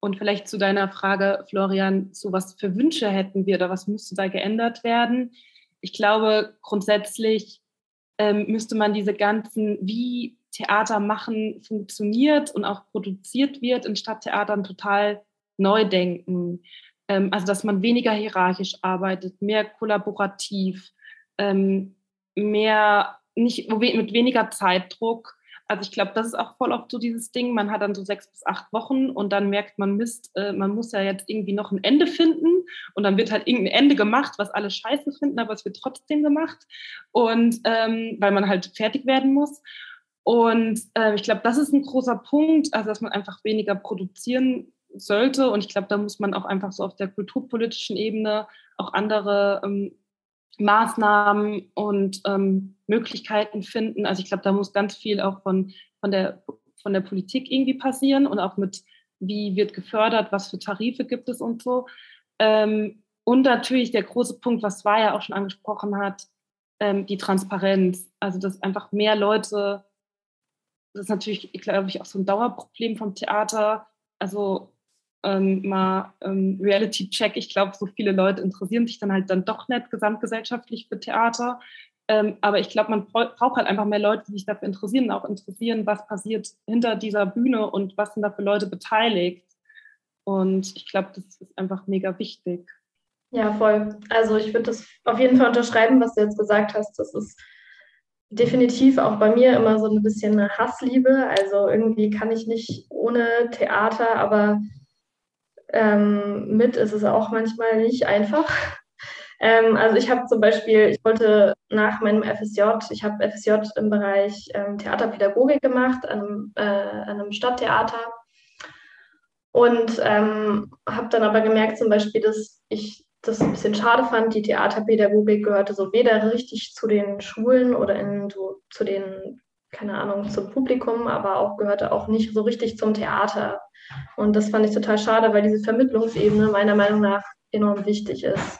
Und vielleicht zu deiner Frage, Florian, so was für Wünsche hätten wir oder was müsste da geändert werden? Ich glaube, grundsätzlich ähm, müsste man diese ganzen, wie Theater machen funktioniert und auch produziert wird in Stadttheatern total neu denken. Ähm, also dass man weniger hierarchisch arbeitet, mehr kollaborativ, ähm, mehr nicht mit weniger Zeitdruck. Also ich glaube, das ist auch voll oft so dieses Ding. Man hat dann so sechs bis acht Wochen und dann merkt man, Mist, äh, man muss ja jetzt irgendwie noch ein Ende finden und dann wird halt irgendein Ende gemacht, was alle scheiße finden, aber es wird trotzdem gemacht und ähm, weil man halt fertig werden muss. Und äh, ich glaube, das ist ein großer Punkt, also dass man einfach weniger produzieren sollte. Und ich glaube, da muss man auch einfach so auf der kulturpolitischen Ebene auch andere ähm, Maßnahmen und ähm, Möglichkeiten finden. Also ich glaube, da muss ganz viel auch von, von der von der Politik irgendwie passieren und auch mit, wie wird gefördert, was für Tarife gibt es und so. Ähm, und natürlich der große Punkt, was War auch schon angesprochen hat, ähm, die Transparenz. Also, dass einfach mehr Leute, das ist natürlich, glaube ich, auch so ein Dauerproblem vom Theater. Also, ähm, mal ähm, Reality-Check. Ich glaube, so viele Leute interessieren sich dann halt dann doch nicht gesamtgesellschaftlich für Theater. Ähm, aber ich glaube, man braucht halt einfach mehr Leute, die sich dafür interessieren, auch interessieren, was passiert hinter dieser Bühne und was sind da für Leute beteiligt. Und ich glaube, das ist einfach mega wichtig. Ja, voll. Also ich würde das auf jeden Fall unterschreiben, was du jetzt gesagt hast. Das ist definitiv auch bei mir immer so ein bisschen eine Hassliebe. Also irgendwie kann ich nicht ohne Theater, aber ähm, mit ist es auch manchmal nicht einfach. [laughs] Ähm, also ich habe zum Beispiel, ich wollte nach meinem FSJ, ich habe FSJ im Bereich ähm, Theaterpädagogik gemacht, an einem, äh, an einem Stadttheater. Und ähm, habe dann aber gemerkt zum Beispiel, dass ich das ein bisschen schade fand. Die Theaterpädagogik gehörte so weder richtig zu den Schulen oder in, so, zu den, keine Ahnung, zum Publikum, aber auch gehörte auch nicht so richtig zum Theater. Und das fand ich total schade, weil diese Vermittlungsebene meiner Meinung nach enorm wichtig ist.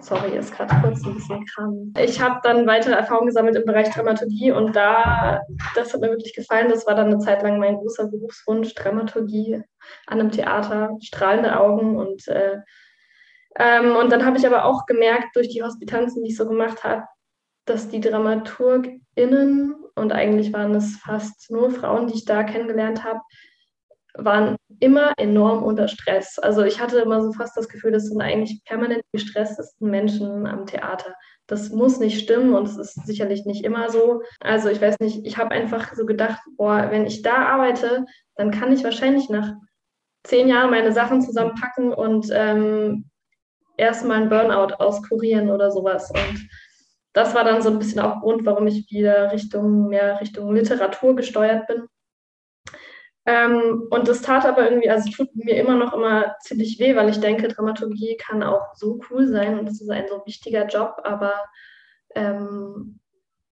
Sorry, ist gerade kurz ein bisschen krank. Ich habe dann weitere Erfahrungen gesammelt im Bereich Dramaturgie und da, das hat mir wirklich gefallen. Das war dann eine Zeit lang mein großer Berufswunsch, Dramaturgie an einem Theater, strahlende Augen und äh, ähm, und dann habe ich aber auch gemerkt, durch die Hospitanzen, die ich so gemacht habe, dass die DramaturgInnen, und eigentlich waren es fast nur Frauen, die ich da kennengelernt habe, waren immer enorm unter Stress. Also ich hatte immer so fast das Gefühl, das sind eigentlich permanent die gestresstesten Menschen am Theater. Das muss nicht stimmen und es ist sicherlich nicht immer so. Also ich weiß nicht, ich habe einfach so gedacht, boah, wenn ich da arbeite, dann kann ich wahrscheinlich nach zehn Jahren meine Sachen zusammenpacken und ähm, erstmal einen Burnout auskurieren oder sowas. Und das war dann so ein bisschen auch Grund, warum ich wieder Richtung, mehr Richtung Literatur gesteuert bin. Ähm, und das tat aber irgendwie, also tut mir immer noch immer ziemlich weh, weil ich denke, Dramaturgie kann auch so cool sein und es ist ein so wichtiger Job, aber ähm,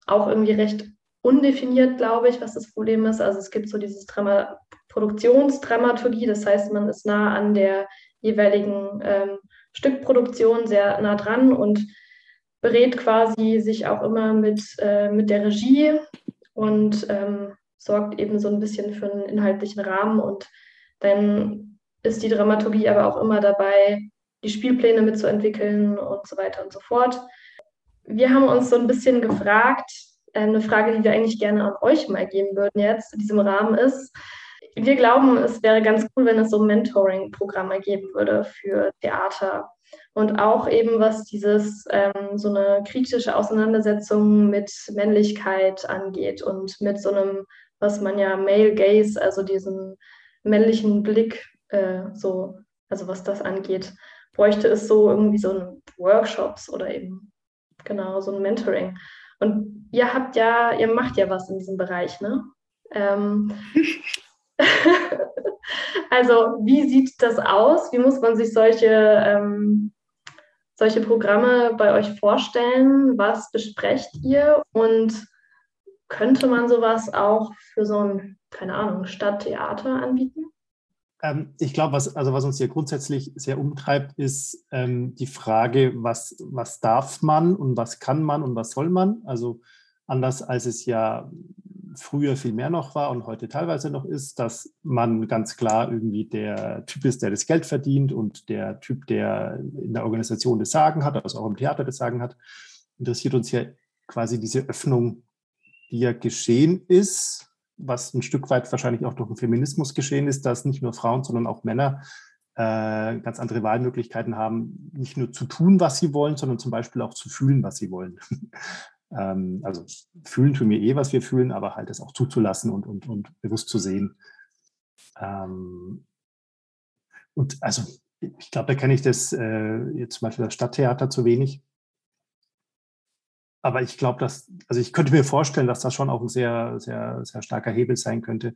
auch irgendwie recht undefiniert, glaube ich, was das Problem ist. Also es gibt so dieses Drama Produktionsdramaturgie, das heißt, man ist nah an der jeweiligen ähm, Stückproduktion sehr nah dran und berät quasi sich auch immer mit, äh, mit der Regie und ähm, sorgt eben so ein bisschen für einen inhaltlichen Rahmen. Und dann ist die Dramaturgie aber auch immer dabei, die Spielpläne mitzuentwickeln und so weiter und so fort. Wir haben uns so ein bisschen gefragt, äh, eine Frage, die wir eigentlich gerne an euch mal geben würden jetzt in diesem Rahmen ist, wir glauben, es wäre ganz cool, wenn es so Mentoring-Programme geben würde für Theater. Und auch eben, was dieses, ähm, so eine kritische Auseinandersetzung mit Männlichkeit angeht und mit so einem, was man ja Male Gaze, also diesen männlichen Blick, äh, so, also was das angeht, bräuchte es so irgendwie so ein Workshops oder eben genau so ein Mentoring. Und ihr habt ja, ihr macht ja was in diesem Bereich, ne? Ähm, [laughs] [laughs] also wie sieht das aus? Wie muss man sich solche, ähm, solche Programme bei euch vorstellen? Was besprecht ihr? Und könnte man sowas auch für so ein, keine Ahnung, Stadttheater anbieten? Ähm, ich glaube, was, also was uns hier grundsätzlich sehr umtreibt, ist ähm, die Frage, was, was darf man und was kann man und was soll man? Also anders als es ja früher viel mehr noch war und heute teilweise noch ist, dass man ganz klar irgendwie der Typ ist, der das Geld verdient und der Typ, der in der Organisation das Sagen hat, also auch im Theater das Sagen hat, interessiert uns ja quasi diese Öffnung, die ja geschehen ist, was ein Stück weit wahrscheinlich auch durch den Feminismus geschehen ist, dass nicht nur Frauen, sondern auch Männer äh, ganz andere Wahlmöglichkeiten haben, nicht nur zu tun, was sie wollen, sondern zum Beispiel auch zu fühlen, was sie wollen. Ähm, also fühlen tun wir eh, was wir fühlen, aber halt das auch zuzulassen und, und, und bewusst zu sehen. Ähm, und also ich glaube, da kenne ich das äh, jetzt zum Beispiel das Stadttheater zu wenig. Aber ich glaube, dass, also ich könnte mir vorstellen, dass das schon auch ein sehr, sehr, sehr starker Hebel sein könnte,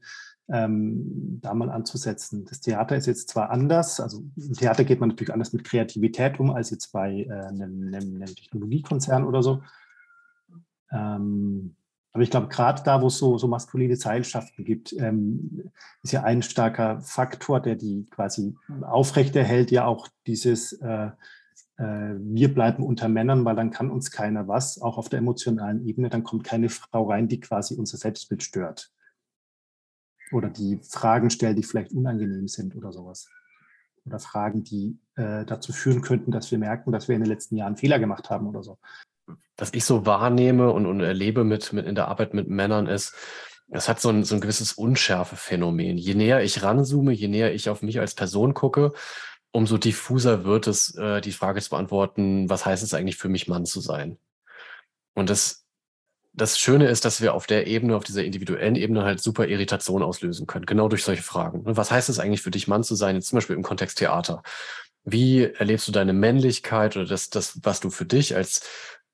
ähm, da mal anzusetzen. Das Theater ist jetzt zwar anders, also im Theater geht man natürlich anders mit Kreativität um als jetzt bei äh, einem, einem, einem Technologiekonzern oder so. Ähm, Aber ich glaube, gerade da, wo es so, so maskuline Seilschaften gibt, ähm, ist ja ein starker Faktor, der die quasi aufrechterhält, ja auch dieses, äh, äh, wir bleiben unter Männern, weil dann kann uns keiner was, auch auf der emotionalen Ebene, dann kommt keine Frau rein, die quasi unser Selbstbild stört. Oder die Fragen stellt, die vielleicht unangenehm sind oder sowas. Oder Fragen, die äh, dazu führen könnten, dass wir merken, dass wir in den letzten Jahren Fehler gemacht haben oder so was ich so wahrnehme und, und erlebe mit, mit in der Arbeit mit Männern ist, es hat so ein, so ein gewisses Unschärfe-Phänomen. Je näher ich ranzoome, je näher ich auf mich als Person gucke, umso diffuser wird es, äh, die Frage zu beantworten, was heißt es eigentlich für mich, Mann zu sein? Und das, das Schöne ist, dass wir auf der Ebene, auf dieser individuellen Ebene halt super Irritation auslösen können, genau durch solche Fragen. Was heißt es eigentlich für dich, Mann zu sein, jetzt zum Beispiel im Kontext Theater? Wie erlebst du deine Männlichkeit oder das, das, was du für dich als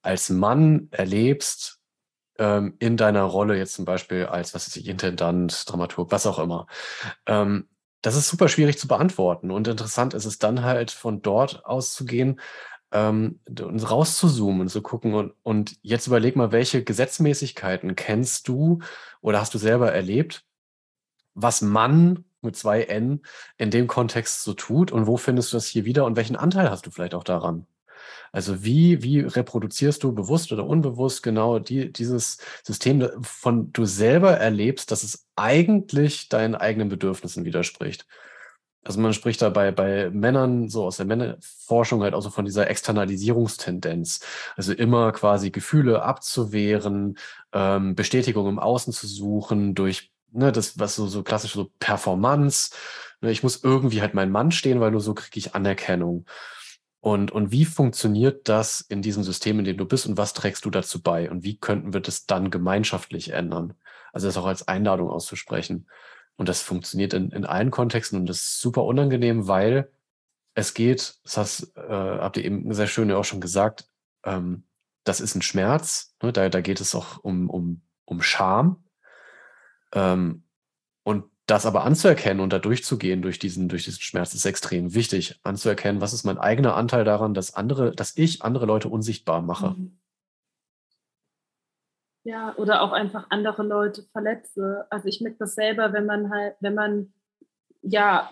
als Mann erlebst ähm, in deiner Rolle, jetzt zum Beispiel als, was ist ich, Intendant, Dramaturg, was auch immer. Ähm, das ist super schwierig zu beantworten. Und interessant ist es dann halt von dort auszugehen ähm, und rauszuzoomen und zu gucken. Und, und jetzt überleg mal, welche Gesetzmäßigkeiten kennst du oder hast du selber erlebt, was Mann mit zwei N in dem Kontext so tut und wo findest du das hier wieder und welchen Anteil hast du vielleicht auch daran? Also wie, wie reproduzierst du bewusst oder unbewusst genau die, dieses System, von du selber erlebst, dass es eigentlich deinen eigenen Bedürfnissen widerspricht? Also man spricht dabei bei Männern so aus der Männerforschung halt auch so von dieser Externalisierungstendenz. Also immer quasi Gefühle abzuwehren, ähm, Bestätigung im Außen zu suchen durch ne, das, was so, so klassisch so Performance. Ne, ich muss irgendwie halt mein Mann stehen, weil nur so kriege ich Anerkennung. Und, und wie funktioniert das in diesem System, in dem du bist und was trägst du dazu bei? Und wie könnten wir das dann gemeinschaftlich ändern? Also das auch als Einladung auszusprechen. Und das funktioniert in, in allen Kontexten und das ist super unangenehm, weil es geht, das hast, äh, habt ihr eben sehr schön ja auch schon gesagt, ähm, das ist ein Schmerz. Ne? Da, da geht es auch um, um, um Scham. Ähm, und das aber anzuerkennen und da durchzugehen durch diesen, durch diesen Schmerz ist extrem wichtig. Anzuerkennen, was ist mein eigener Anteil daran, dass andere, dass ich andere Leute unsichtbar mache. Mhm. Ja, oder auch einfach andere Leute verletze. Also ich merke das selber, wenn man halt, wenn man, ja,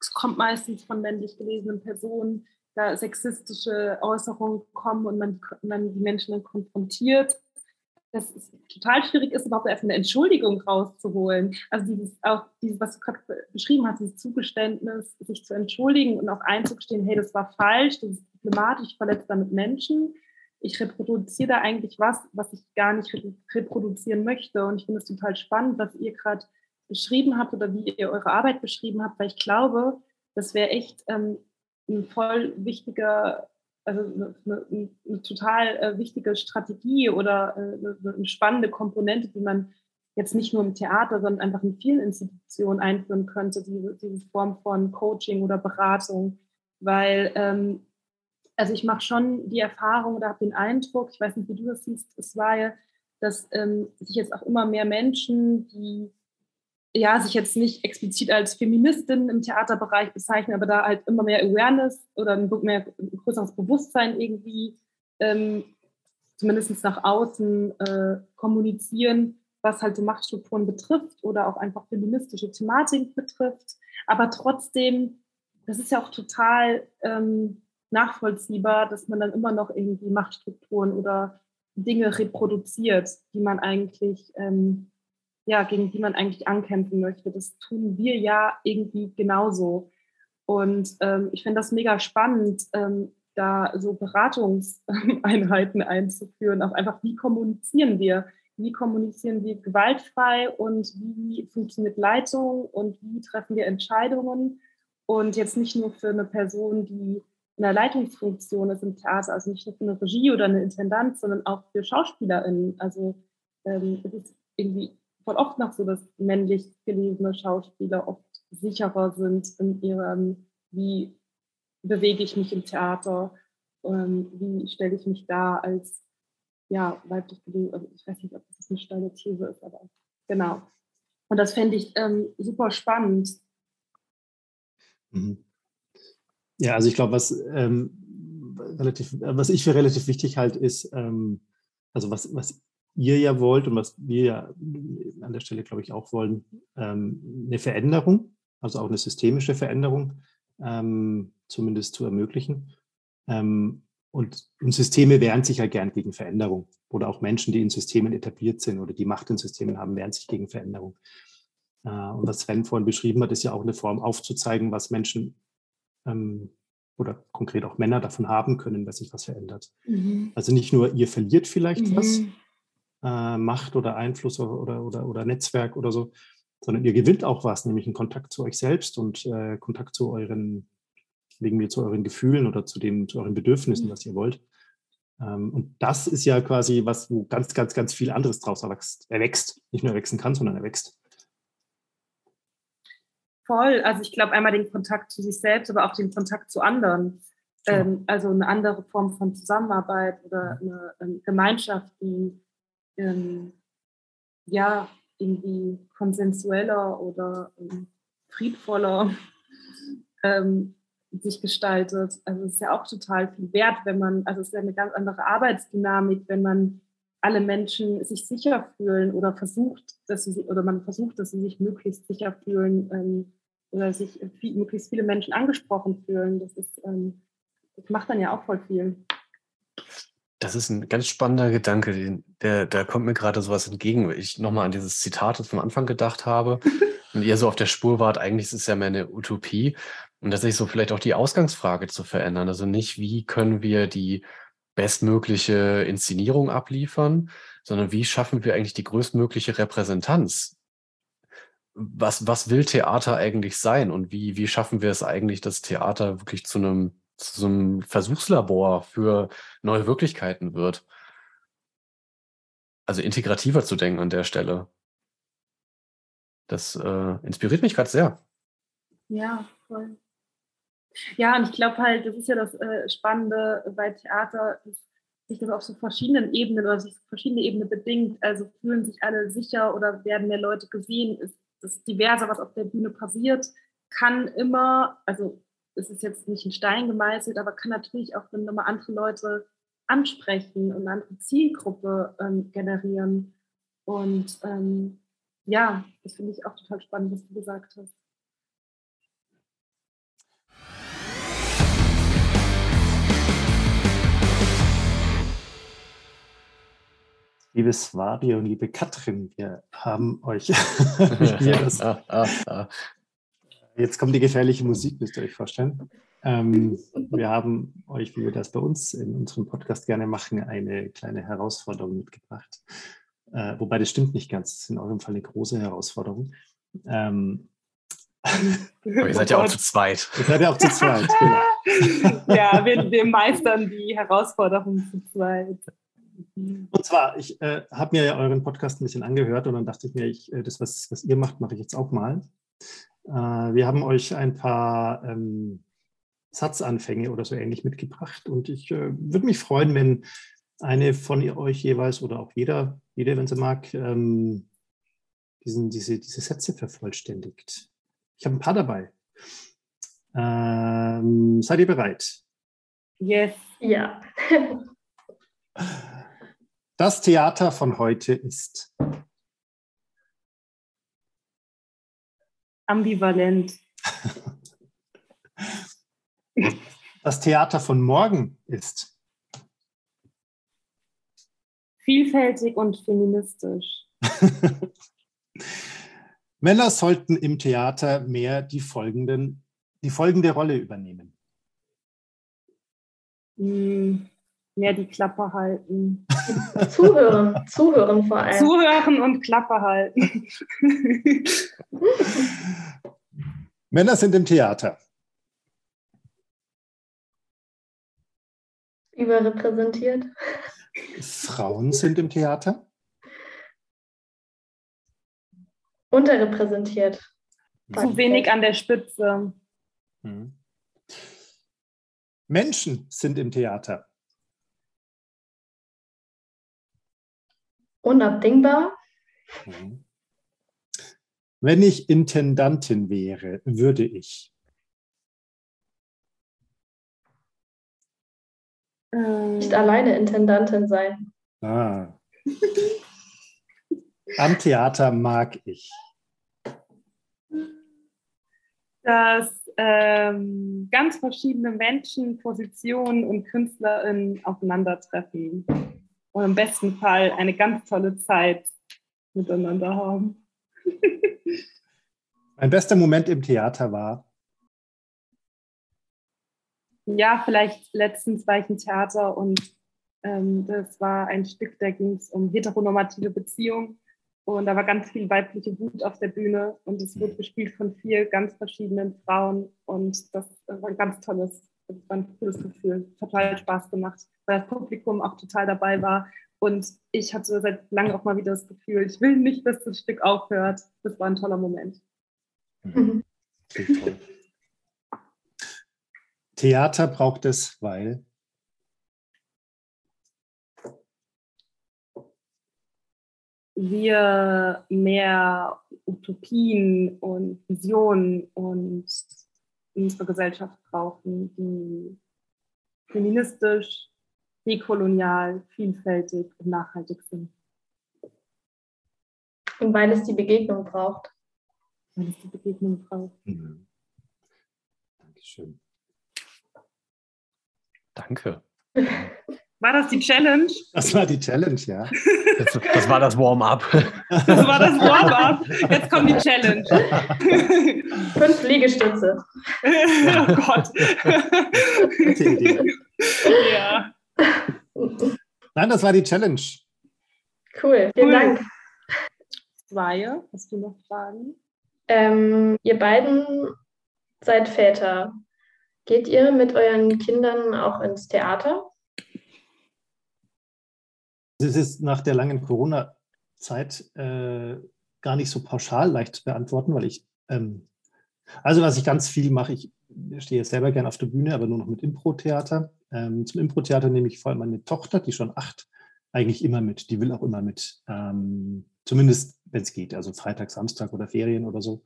es kommt meistens von männlich gelesenen Personen, da sexistische Äußerungen kommen und man, man die Menschen dann konfrontiert dass es total schwierig ist, überhaupt erst eine Entschuldigung rauszuholen. Also dieses auch dieses, was du gerade beschrieben hast, dieses Zugeständnis, sich zu entschuldigen und auch einzugestehen, hey, das war falsch, das ist problematisch, ich verletze damit Menschen. Ich reproduziere da eigentlich was, was ich gar nicht reproduzieren möchte. Und ich finde es total spannend, was ihr gerade beschrieben habt oder wie ihr eure Arbeit beschrieben habt, weil ich glaube, das wäre echt ähm, ein voll wichtiger also eine, eine, eine total äh, wichtige Strategie oder äh, eine, eine, spannende Komponente, die man jetzt nicht nur im Theater, sondern einfach in vielen Institutionen einführen könnte, diese, diese Form von Coaching oder Beratung. Weil, ähm, also ich mache schon die Erfahrung oder habe den Eindruck, ich weiß nicht, wie du das siehst, es war ja, dass ähm, sich jetzt auch immer mehr Menschen, die ja, sich jetzt nicht explizit als Feministin im Theaterbereich bezeichnen, aber da halt immer mehr Awareness oder ein, mehr, ein größeres Bewusstsein irgendwie ähm, zumindest nach außen äh, kommunizieren, was halt so Machtstrukturen betrifft oder auch einfach feministische Thematiken betrifft. Aber trotzdem, das ist ja auch total ähm, nachvollziehbar, dass man dann immer noch irgendwie Machtstrukturen oder Dinge reproduziert, die man eigentlich ähm, ja, gegen die man eigentlich ankämpfen möchte. Das tun wir ja irgendwie genauso. Und ähm, ich finde das mega spannend, ähm, da so Beratungseinheiten [laughs] einzuführen. Auch einfach, wie kommunizieren wir? Wie kommunizieren wir gewaltfrei und wie funktioniert Leitung und wie treffen wir Entscheidungen? Und jetzt nicht nur für eine Person, die in der Leitungsfunktion ist im Theater, also nicht nur für eine Regie oder eine Intendant, sondern auch für SchauspielerInnen. Also ähm, es ist irgendwie voll oft noch so, dass männlich gelesene Schauspieler oft sicherer sind in ihrem, wie bewege ich mich im Theater, ähm, wie stelle ich mich da als ja, weiblich gelesen. Also ich weiß nicht, ob das eine steile These ist, aber genau. Und das fände ich ähm, super spannend. Mhm. Ja, also ich glaube, was ähm, was ich für relativ wichtig halte, ist, ähm, also was, was ihr ja wollt und was wir ja an der Stelle, glaube ich, auch wollen, ähm, eine Veränderung, also auch eine systemische Veränderung ähm, zumindest zu ermöglichen. Ähm, und, und, Systeme wehren sich ja gern gegen Veränderung. Oder auch Menschen, die in Systemen etabliert sind oder die Macht in Systemen haben, wehren sich gegen Veränderung. Äh, und was Sven vorhin beschrieben hat, ist ja auch eine Form aufzuzeigen, was Menschen oder konkret auch Männer davon haben können, dass sich was verändert. Mhm. Also nicht nur ihr verliert vielleicht mhm. was, äh, Macht oder Einfluss oder, oder, oder, Netzwerk oder so, sondern ihr gewinnt auch was, nämlich einen Kontakt zu euch selbst und äh, Kontakt zu euren, wegen mir zu euren Gefühlen oder zu, dem, zu euren Bedürfnissen, mhm. was ihr wollt. Ähm, und das ist ja quasi was, wo ganz, ganz, ganz viel anderes draus erwächst. erwächst. Nicht nur erwachsen kann, sondern erwächst. Voll. Also ich glaube einmal den Kontakt zu sich selbst, aber auch den Kontakt zu anderen. Ähm, also eine andere Form von Zusammenarbeit oder eine, eine ähm, Gemeinschaft, die ähm, ja irgendwie konsensueller oder ähm, friedvoller [laughs] ähm, sich gestaltet. Also es ist ja auch total viel wert, wenn man, also es ist ja eine ganz andere Arbeitsdynamik, wenn man alle Menschen sich sicher fühlen oder versucht, dass sie oder man versucht, dass sie sich möglichst sicher fühlen ähm, oder sich viel, möglichst viele Menschen angesprochen fühlen. Das ist, ähm, das macht dann ja auch voll viel. Das ist ein ganz spannender Gedanke, den, der, da kommt mir gerade sowas entgegen. Ich nochmal an dieses Zitat das vom Anfang gedacht habe [laughs] und ihr so auf der Spur wart, eigentlich ist es ja mehr eine Utopie und dass sich so vielleicht auch die Ausgangsfrage zu verändern. Also nicht, wie können wir die bestmögliche Inszenierung abliefern, sondern wie schaffen wir eigentlich die größtmögliche Repräsentanz? Was, was will Theater eigentlich sein und wie, wie schaffen wir es eigentlich, dass Theater wirklich zu einem, zu so einem Versuchslabor für neue Wirklichkeiten wird? Also integrativer zu denken an der Stelle. Das äh, inspiriert mich gerade sehr. Ja, voll. Ja, und ich glaube halt, das ist ja das äh, Spannende bei Theater, dass sich das auf so verschiedenen Ebenen oder sich verschiedene Ebenen bedingt. Also fühlen sich alle sicher oder werden mehr Leute gesehen? Ist das diverse, was auf der Bühne passiert, kann immer, also es ist jetzt nicht ein Stein gemeißelt, aber kann natürlich auch nochmal andere Leute ansprechen und eine andere Zielgruppe ähm, generieren. Und ähm, ja, das finde ich auch total spannend, was du gesagt hast. Liebe Swabi und liebe Katrin, wir haben euch [laughs] [laughs] das, Jetzt kommt die gefährliche Musik, müsst ihr euch vorstellen. Ähm, wir haben euch, wie wir das bei uns in unserem Podcast gerne machen, eine kleine Herausforderung mitgebracht. Äh, wobei das stimmt nicht ganz, das ist in eurem Fall eine große Herausforderung. Ähm, ihr seid ja auch zu zweit. [laughs] Ihr seid ja auch zu zweit, genau. [laughs] ja, wir, wir meistern die Herausforderung zu zweit. Und zwar, ich äh, habe mir ja euren Podcast ein bisschen angehört und dann dachte ich mir, ich, äh, das, was, was ihr macht, mache ich jetzt auch mal. Äh, wir haben euch ein paar ähm, Satzanfänge oder so ähnlich mitgebracht und ich äh, würde mich freuen, wenn eine von euch jeweils oder auch jeder, jede, wenn sie mag, ähm, diesen, diese, diese Sätze vervollständigt. Ich habe ein paar dabei. Ähm, seid ihr bereit? Yes. Ja. Das Theater von heute ist ambivalent. [laughs] Das Theater von morgen ist vielfältig und feministisch. [laughs] Männer sollten im Theater mehr die, folgenden, die folgende Rolle übernehmen. Hm, mehr die Klappe halten. [laughs] Zuhören, zuhören vor allem. Zuhören und Klappe halten. [laughs] Männer sind im Theater. Überrepräsentiert. Frauen sind im Theater. Unterrepräsentiert. Zu wenig an der Spitze. Hm. Menschen sind im Theater. Unabdingbar. Mhm. Wenn ich Intendantin wäre, würde ich. Nicht alleine Intendantin sein. Ah, Am Theater mag ich. Dass ähm, ganz verschiedene Menschen, Positionen und KünstlerInnen aufeinandertreffen und im besten Fall eine ganz tolle Zeit miteinander haben. [laughs] mein bester Moment im Theater war? Ja, vielleicht letztens war ich im Theater und ähm, das war ein Stück, da ging es um heteronormative Beziehungen und da war ganz viel weibliche Wut auf der Bühne und es wurde gespielt von vier ganz verschiedenen Frauen. Und das war ein ganz tolles, das war ein cooles Gefühl. Total Spaß gemacht, weil das Publikum auch total dabei war. Und ich hatte seit langem auch mal wieder das Gefühl, ich will nicht, dass das Stück aufhört. Das war ein toller Moment. Mhm. Theater braucht es, weil wir mehr Utopien und Visionen und unsere Gesellschaft brauchen, die feministisch, dekolonial, vielfältig und nachhaltig sind. Und weil es die Begegnung braucht. Weil es die Begegnung braucht. Mhm. Dankeschön. Danke. [laughs] War das die Challenge? Das war die Challenge, ja. Das, das war das Warm-up. Das war das Warm-up. Jetzt kommt die Challenge. Fünf Liegestütze. oh Gott. Gute Idee. Ja. Nein, das war die Challenge. Cool, vielen Cool. Dank. Zwei, hast du noch Fragen? Ähm, ihr beiden seid Väter. Geht ihr mit euren Kindern auch ins Theater? Es ist nach der langen Corona-Zeit äh, gar nicht so pauschal leicht zu beantworten, weil ich, ähm, also was ich ganz viel mache, ich stehe jetzt selber gern auf der Bühne, aber nur noch mit Impro-Theater. Ähm, zum Impro-Theater nehme ich vor allem meine Tochter, die schon acht, eigentlich immer mit. Die will auch immer mit. Ähm, zumindest, wenn es geht, also Freitag, Samstag oder Ferien oder so.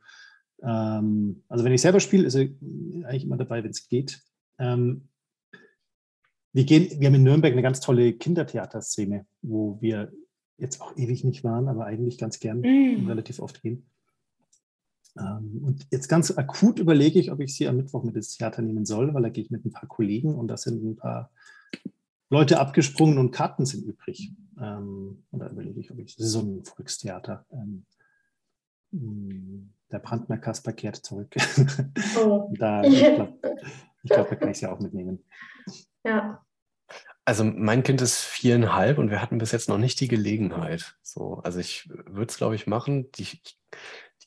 Ähm, also wenn ich selber spiele, ist sie eigentlich immer dabei, wenn es geht. Ähm, wir, gehen, wir haben in Nürnberg eine ganz tolle Kindertheaterszene, wo wir jetzt auch ewig nicht waren, aber eigentlich ganz gern Mm. relativ oft gehen. Ähm, und jetzt ganz akut überlege ich, ob ich sie am Mittwoch mit ins Theater nehmen soll, weil da gehe ich mit ein paar Kollegen und da sind ein paar Leute abgesprungen und Karten sind übrig. Ähm, und da überlege ich, ob ich, das ist so ein Volkstheater. Ähm, mh, der Brandner Kasper kehrt zurück. Oh. [laughs] da, ich [laughs] glaube, glaub, da kann ich sie auch mitnehmen. [laughs] Ja. Also mein Kind ist viereinhalb und wir hatten bis jetzt noch nicht die Gelegenheit. So, also ich würde es, glaube ich, machen. Die, ich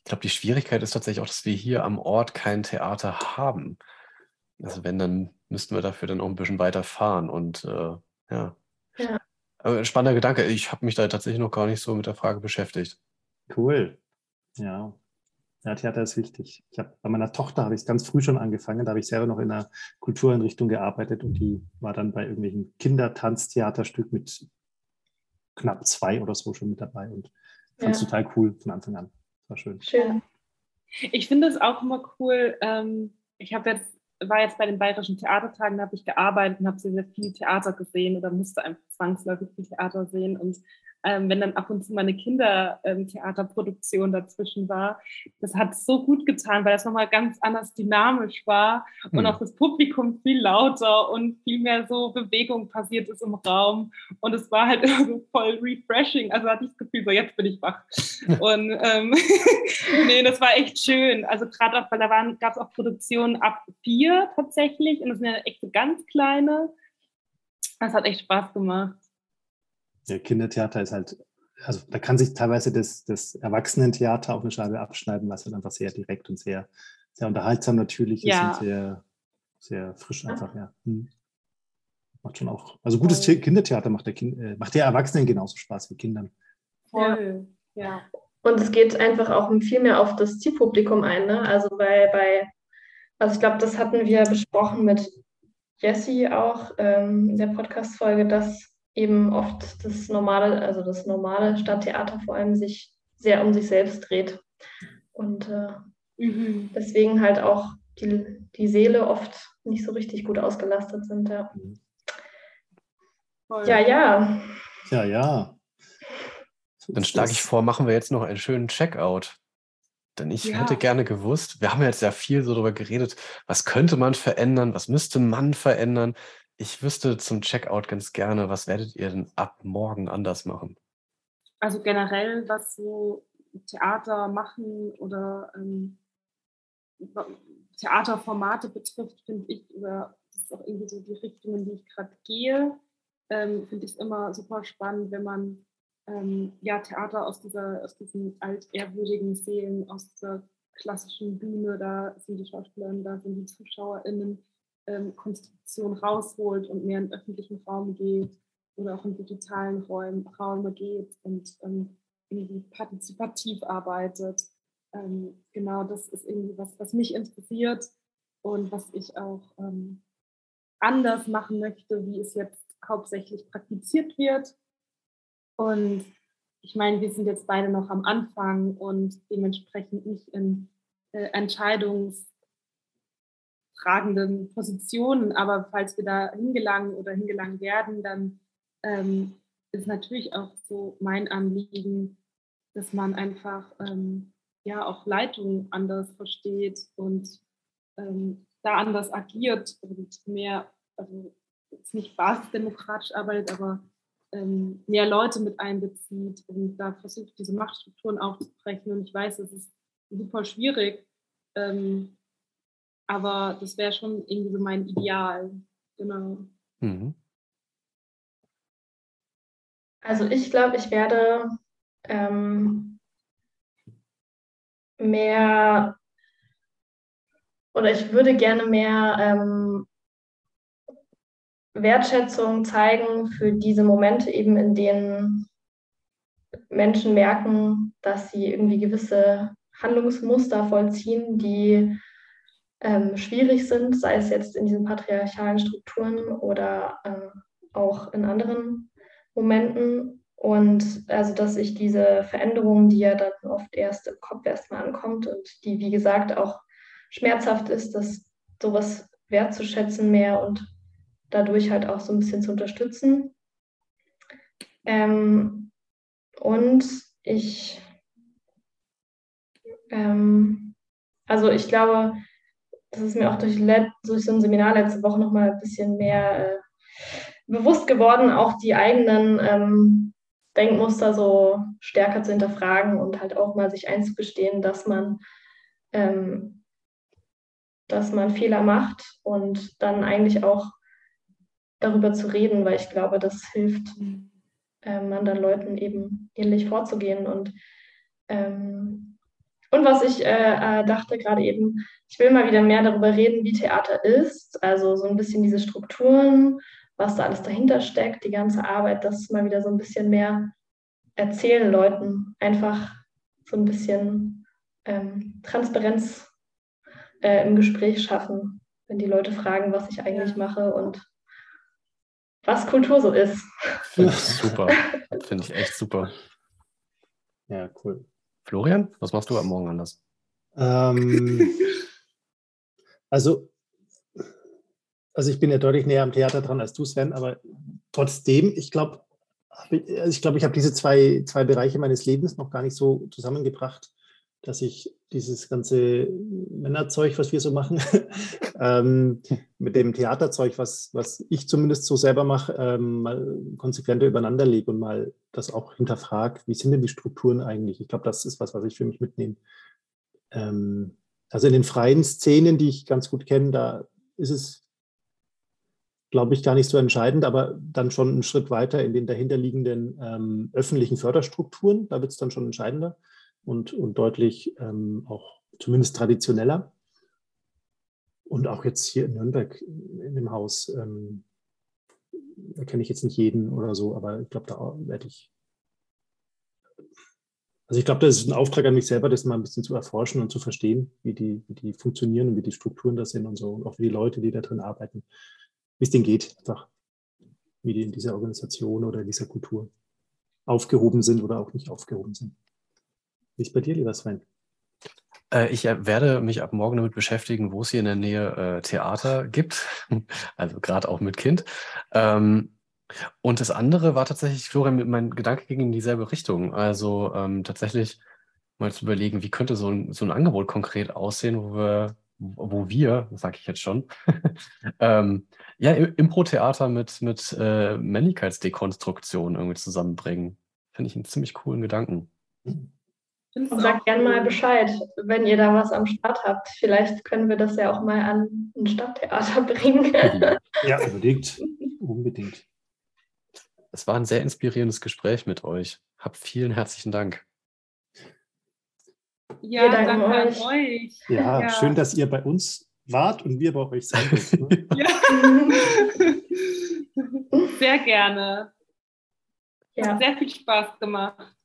glaube, die Schwierigkeit ist tatsächlich auch, dass wir hier am Ort kein Theater haben. Also wenn, dann müssten wir dafür dann auch ein bisschen weiter fahren. Und äh, ja. Ja. Aber spannender Gedanke. Ich habe mich da tatsächlich noch gar nicht so mit der Frage beschäftigt. Cool. Ja. Ja, Theater ist wichtig. Ich hab, bei meiner Tochter habe ich es ganz früh schon angefangen. Da habe ich selber noch in einer Kultureinrichtung gearbeitet und die war dann bei irgendwelchen Kindertanztheaterstück mit knapp zwei oder so schon mit dabei und fand es Ja. total cool von Anfang an. War schön. Schön. Ich finde es auch immer cool. Ähm, ich habe jetzt war jetzt bei den Bayerischen Theatertagen, da habe ich gearbeitet und habe sehr, sehr viel Theater gesehen oder musste einfach zwangsläufig viel Theater sehen. Und ähm, wenn dann ab und zu mal eine Kindertheaterproduktion dazwischen war, das hat so gut getan, weil das nochmal ganz anders dynamisch war und Hm. auch das Publikum viel lauter und viel mehr so Bewegung passiert ist im Raum. Und es war halt [laughs] immer so voll refreshing. Also hatte ich das Gefühl, so jetzt bin ich wach. [laughs] Und ähm, [laughs] nee, das war echt schön. Also gerade auch, weil da waren, gab es auch Produktionen ab vier tatsächlich und das sind ja echt so ganz kleine. Das hat echt Spaß gemacht. Ja, Kindertheater ist halt, also da kann sich teilweise das, das Erwachsenentheater auf eine Scheibe abschneiden, was halt einfach sehr direkt und sehr, sehr unterhaltsam natürlich Ja. ist und sehr, sehr frisch einfach, ja. Hm. Macht schon auch, also gutes Voll. The- Kindertheater macht der, kind, äh, macht der Erwachsenen genauso Spaß wie Kindern. Voll. Ja. Und es geht einfach auch viel mehr auf das Zielpublikum ein. Ne? Also bei, bei, also ich glaube, das hatten wir besprochen mit Jessie auch ähm, in der Podcast-Folge, dass eben oft das normale, also das normale Stadttheater vor allem sich sehr um sich selbst dreht. Und äh, Mhm. deswegen halt auch die, die Seele oft nicht so richtig gut ausgelastet sind. Ja, Mhm. Voll. ja. ja. Ja, ja. Dann schlage ich vor, machen wir jetzt noch einen schönen Checkout. Denn ich ja. hätte gerne gewusst, wir haben jetzt ja viel so darüber geredet, was könnte man verändern, was müsste man verändern. Ich wüsste zum Checkout ganz gerne, was werdet ihr denn ab morgen anders machen? Also generell, was so Theater machen oder ähm, Theaterformate betrifft, finde ich, oder das ist auch irgendwie so die Richtung, in die ich gerade gehe, ähm, finde ich es immer super spannend, wenn man ähm, ja, Theater aus, dieser, aus diesen altehrwürdigen Seelen, aus dieser klassischen Bühne, da sind die Schauspielerinnen, da sind die ZuschauerInnen, ähm, Konstruktion rausholt und mehr in öffentlichen Raum geht oder auch in digitalen Räumen, Räume geht und ähm, irgendwie partizipativ arbeitet. Ähm, genau, das ist irgendwie was, was mich interessiert und was ich auch ähm, anders machen möchte, wie es jetzt hauptsächlich praktiziert wird. Und ich meine, wir sind jetzt beide noch am Anfang und dementsprechend nicht in äh, entscheidungstragenden Positionen. Aber falls wir da hingelangen oder hingelangen werden, dann ähm, ist natürlich auch so mein Anliegen, dass man einfach ähm, ja auch Leitung anders versteht und ähm, da anders agiert und mehr, also jetzt nicht basisdemokratisch arbeitet, aber ähm, mehr Leute mit einbezieht und da versucht, diese Machtstrukturen aufzubrechen. Und ich weiß, es ist super schwierig, ähm, aber das wäre schon irgendwie so mein Ideal. Genau. Mhm. Also ich glaube, ich werde ähm, mehr oder ich würde gerne mehr ähm, Wertschätzung zeigen für diese Momente eben, in denen Menschen merken, dass sie irgendwie gewisse Handlungsmuster vollziehen, die ähm, schwierig sind, sei es jetzt in diesen patriarchalen Strukturen oder äh, auch in anderen Momenten. Und also, dass ich diese Veränderung, die ja dann oft erst im Kopf erstmal ankommt und die, wie gesagt, auch schmerzhaft ist, dass sowas wertzuschätzen mehr und dadurch halt auch so ein bisschen zu unterstützen. Ähm, und ich, ähm, also ich glaube, das ist mir auch durch, durch so ein Seminar letzte Woche nochmal ein bisschen mehr äh, bewusst geworden, auch die eigenen ähm, Denkmuster so stärker zu hinterfragen und halt auch mal sich einzugestehen, dass man, ähm, dass man Fehler macht und dann eigentlich auch darüber zu reden, weil ich glaube, das hilft ähm, anderen Leuten eben ähnlich vorzugehen. Und, ähm, und was ich äh, äh, dachte gerade eben, ich will mal wieder mehr darüber reden, wie Theater ist, also so ein bisschen diese Strukturen, was da alles dahinter steckt, die ganze Arbeit, das mal wieder so ein bisschen mehr erzählen Leuten, einfach so ein bisschen ähm, Transparenz äh, im Gespräch schaffen, wenn die Leute fragen, was ich eigentlich mache und was Kultur so ist. Finde [laughs] ich super. Finde ich echt super. Ja, cool. Florian, was machst du am Morgen anders? Ähm, [laughs] also, also ich bin ja deutlich näher am Theater dran als du, Sven, aber trotzdem, ich glaube, also ich glaube, ich habe diese zwei, zwei Bereiche meines Lebens noch gar nicht so zusammengebracht dass ich dieses ganze Männerzeug, was wir so machen, [laughs] ähm, mit dem Theaterzeug, was, was ich zumindest so selber mache, ähm, mal konsequenter übereinander lege und mal das auch hinterfrage, wie sind denn die Strukturen eigentlich? Ich glaube, das ist was, was ich für mich mitnehme. Ähm, also in den freien Szenen, die ich ganz gut kenne, da ist es, glaube ich, gar nicht so entscheidend, aber dann schon einen Schritt weiter in den dahinterliegenden ähm, öffentlichen Förderstrukturen, da wird es dann schon entscheidender und, und deutlich ähm, auch zumindest traditioneller. Und auch jetzt hier in Nürnberg in dem Haus, ähm, da kenne ich jetzt nicht jeden oder so, aber ich glaube, da werde ich. Also ich glaube, das ist ein Auftrag an mich selber, das mal ein bisschen zu erforschen und zu verstehen, wie die, wie die funktionieren und wie die Strukturen da sind und so, und auch wie die Leute, die da drin arbeiten, wie es denen geht, einfach, wie die in dieser Organisation oder in dieser Kultur aufgehoben sind oder auch nicht aufgehoben sind. Wie ist bei dir, lieber Sven? Äh, ich äh, werde mich ab morgen damit beschäftigen, wo es hier in der Nähe äh, Theater gibt, [laughs] also gerade auch mit Kind. Ähm, Und das andere war tatsächlich, Florian, mein Gedanke ging in dieselbe Richtung. Also ähm, tatsächlich mal zu überlegen, wie könnte so ein, so ein Angebot konkret aussehen, wo wir, wo wir, sage ich jetzt schon, [laughs] ähm, ja, Impro-Theater mit, mit äh, Männlichkeitsdekonstruktion irgendwie zusammenbringen. Finde ich einen ziemlich coolen Gedanken. Und sagt gerne mal Bescheid, wenn ihr da was am Start habt. Vielleicht können wir das ja auch mal an ein Stadttheater [laughs] bringen. ja, unbedingt. Unbedingt. Es war ein sehr inspirierendes Gespräch mit euch. Habt vielen herzlichen Dank. Ja, danke an euch. euch. Ja, ja, schön, dass ihr bei uns wart und wir bei euch sein dürfen. [laughs] ja. [laughs] Sehr gerne. Ja. Hat sehr viel Spaß gemacht.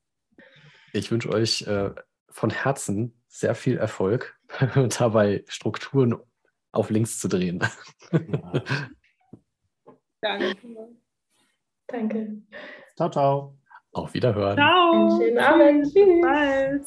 Ich wünsche euch äh, von Herzen sehr viel Erfolg [laughs] dabei, Strukturen auf links zu drehen. Ja. [laughs] Danke. Danke. Ciao, ciao. Auf Wiederhören. Ciao. Einen schönen Abend. Tschüss. Bald.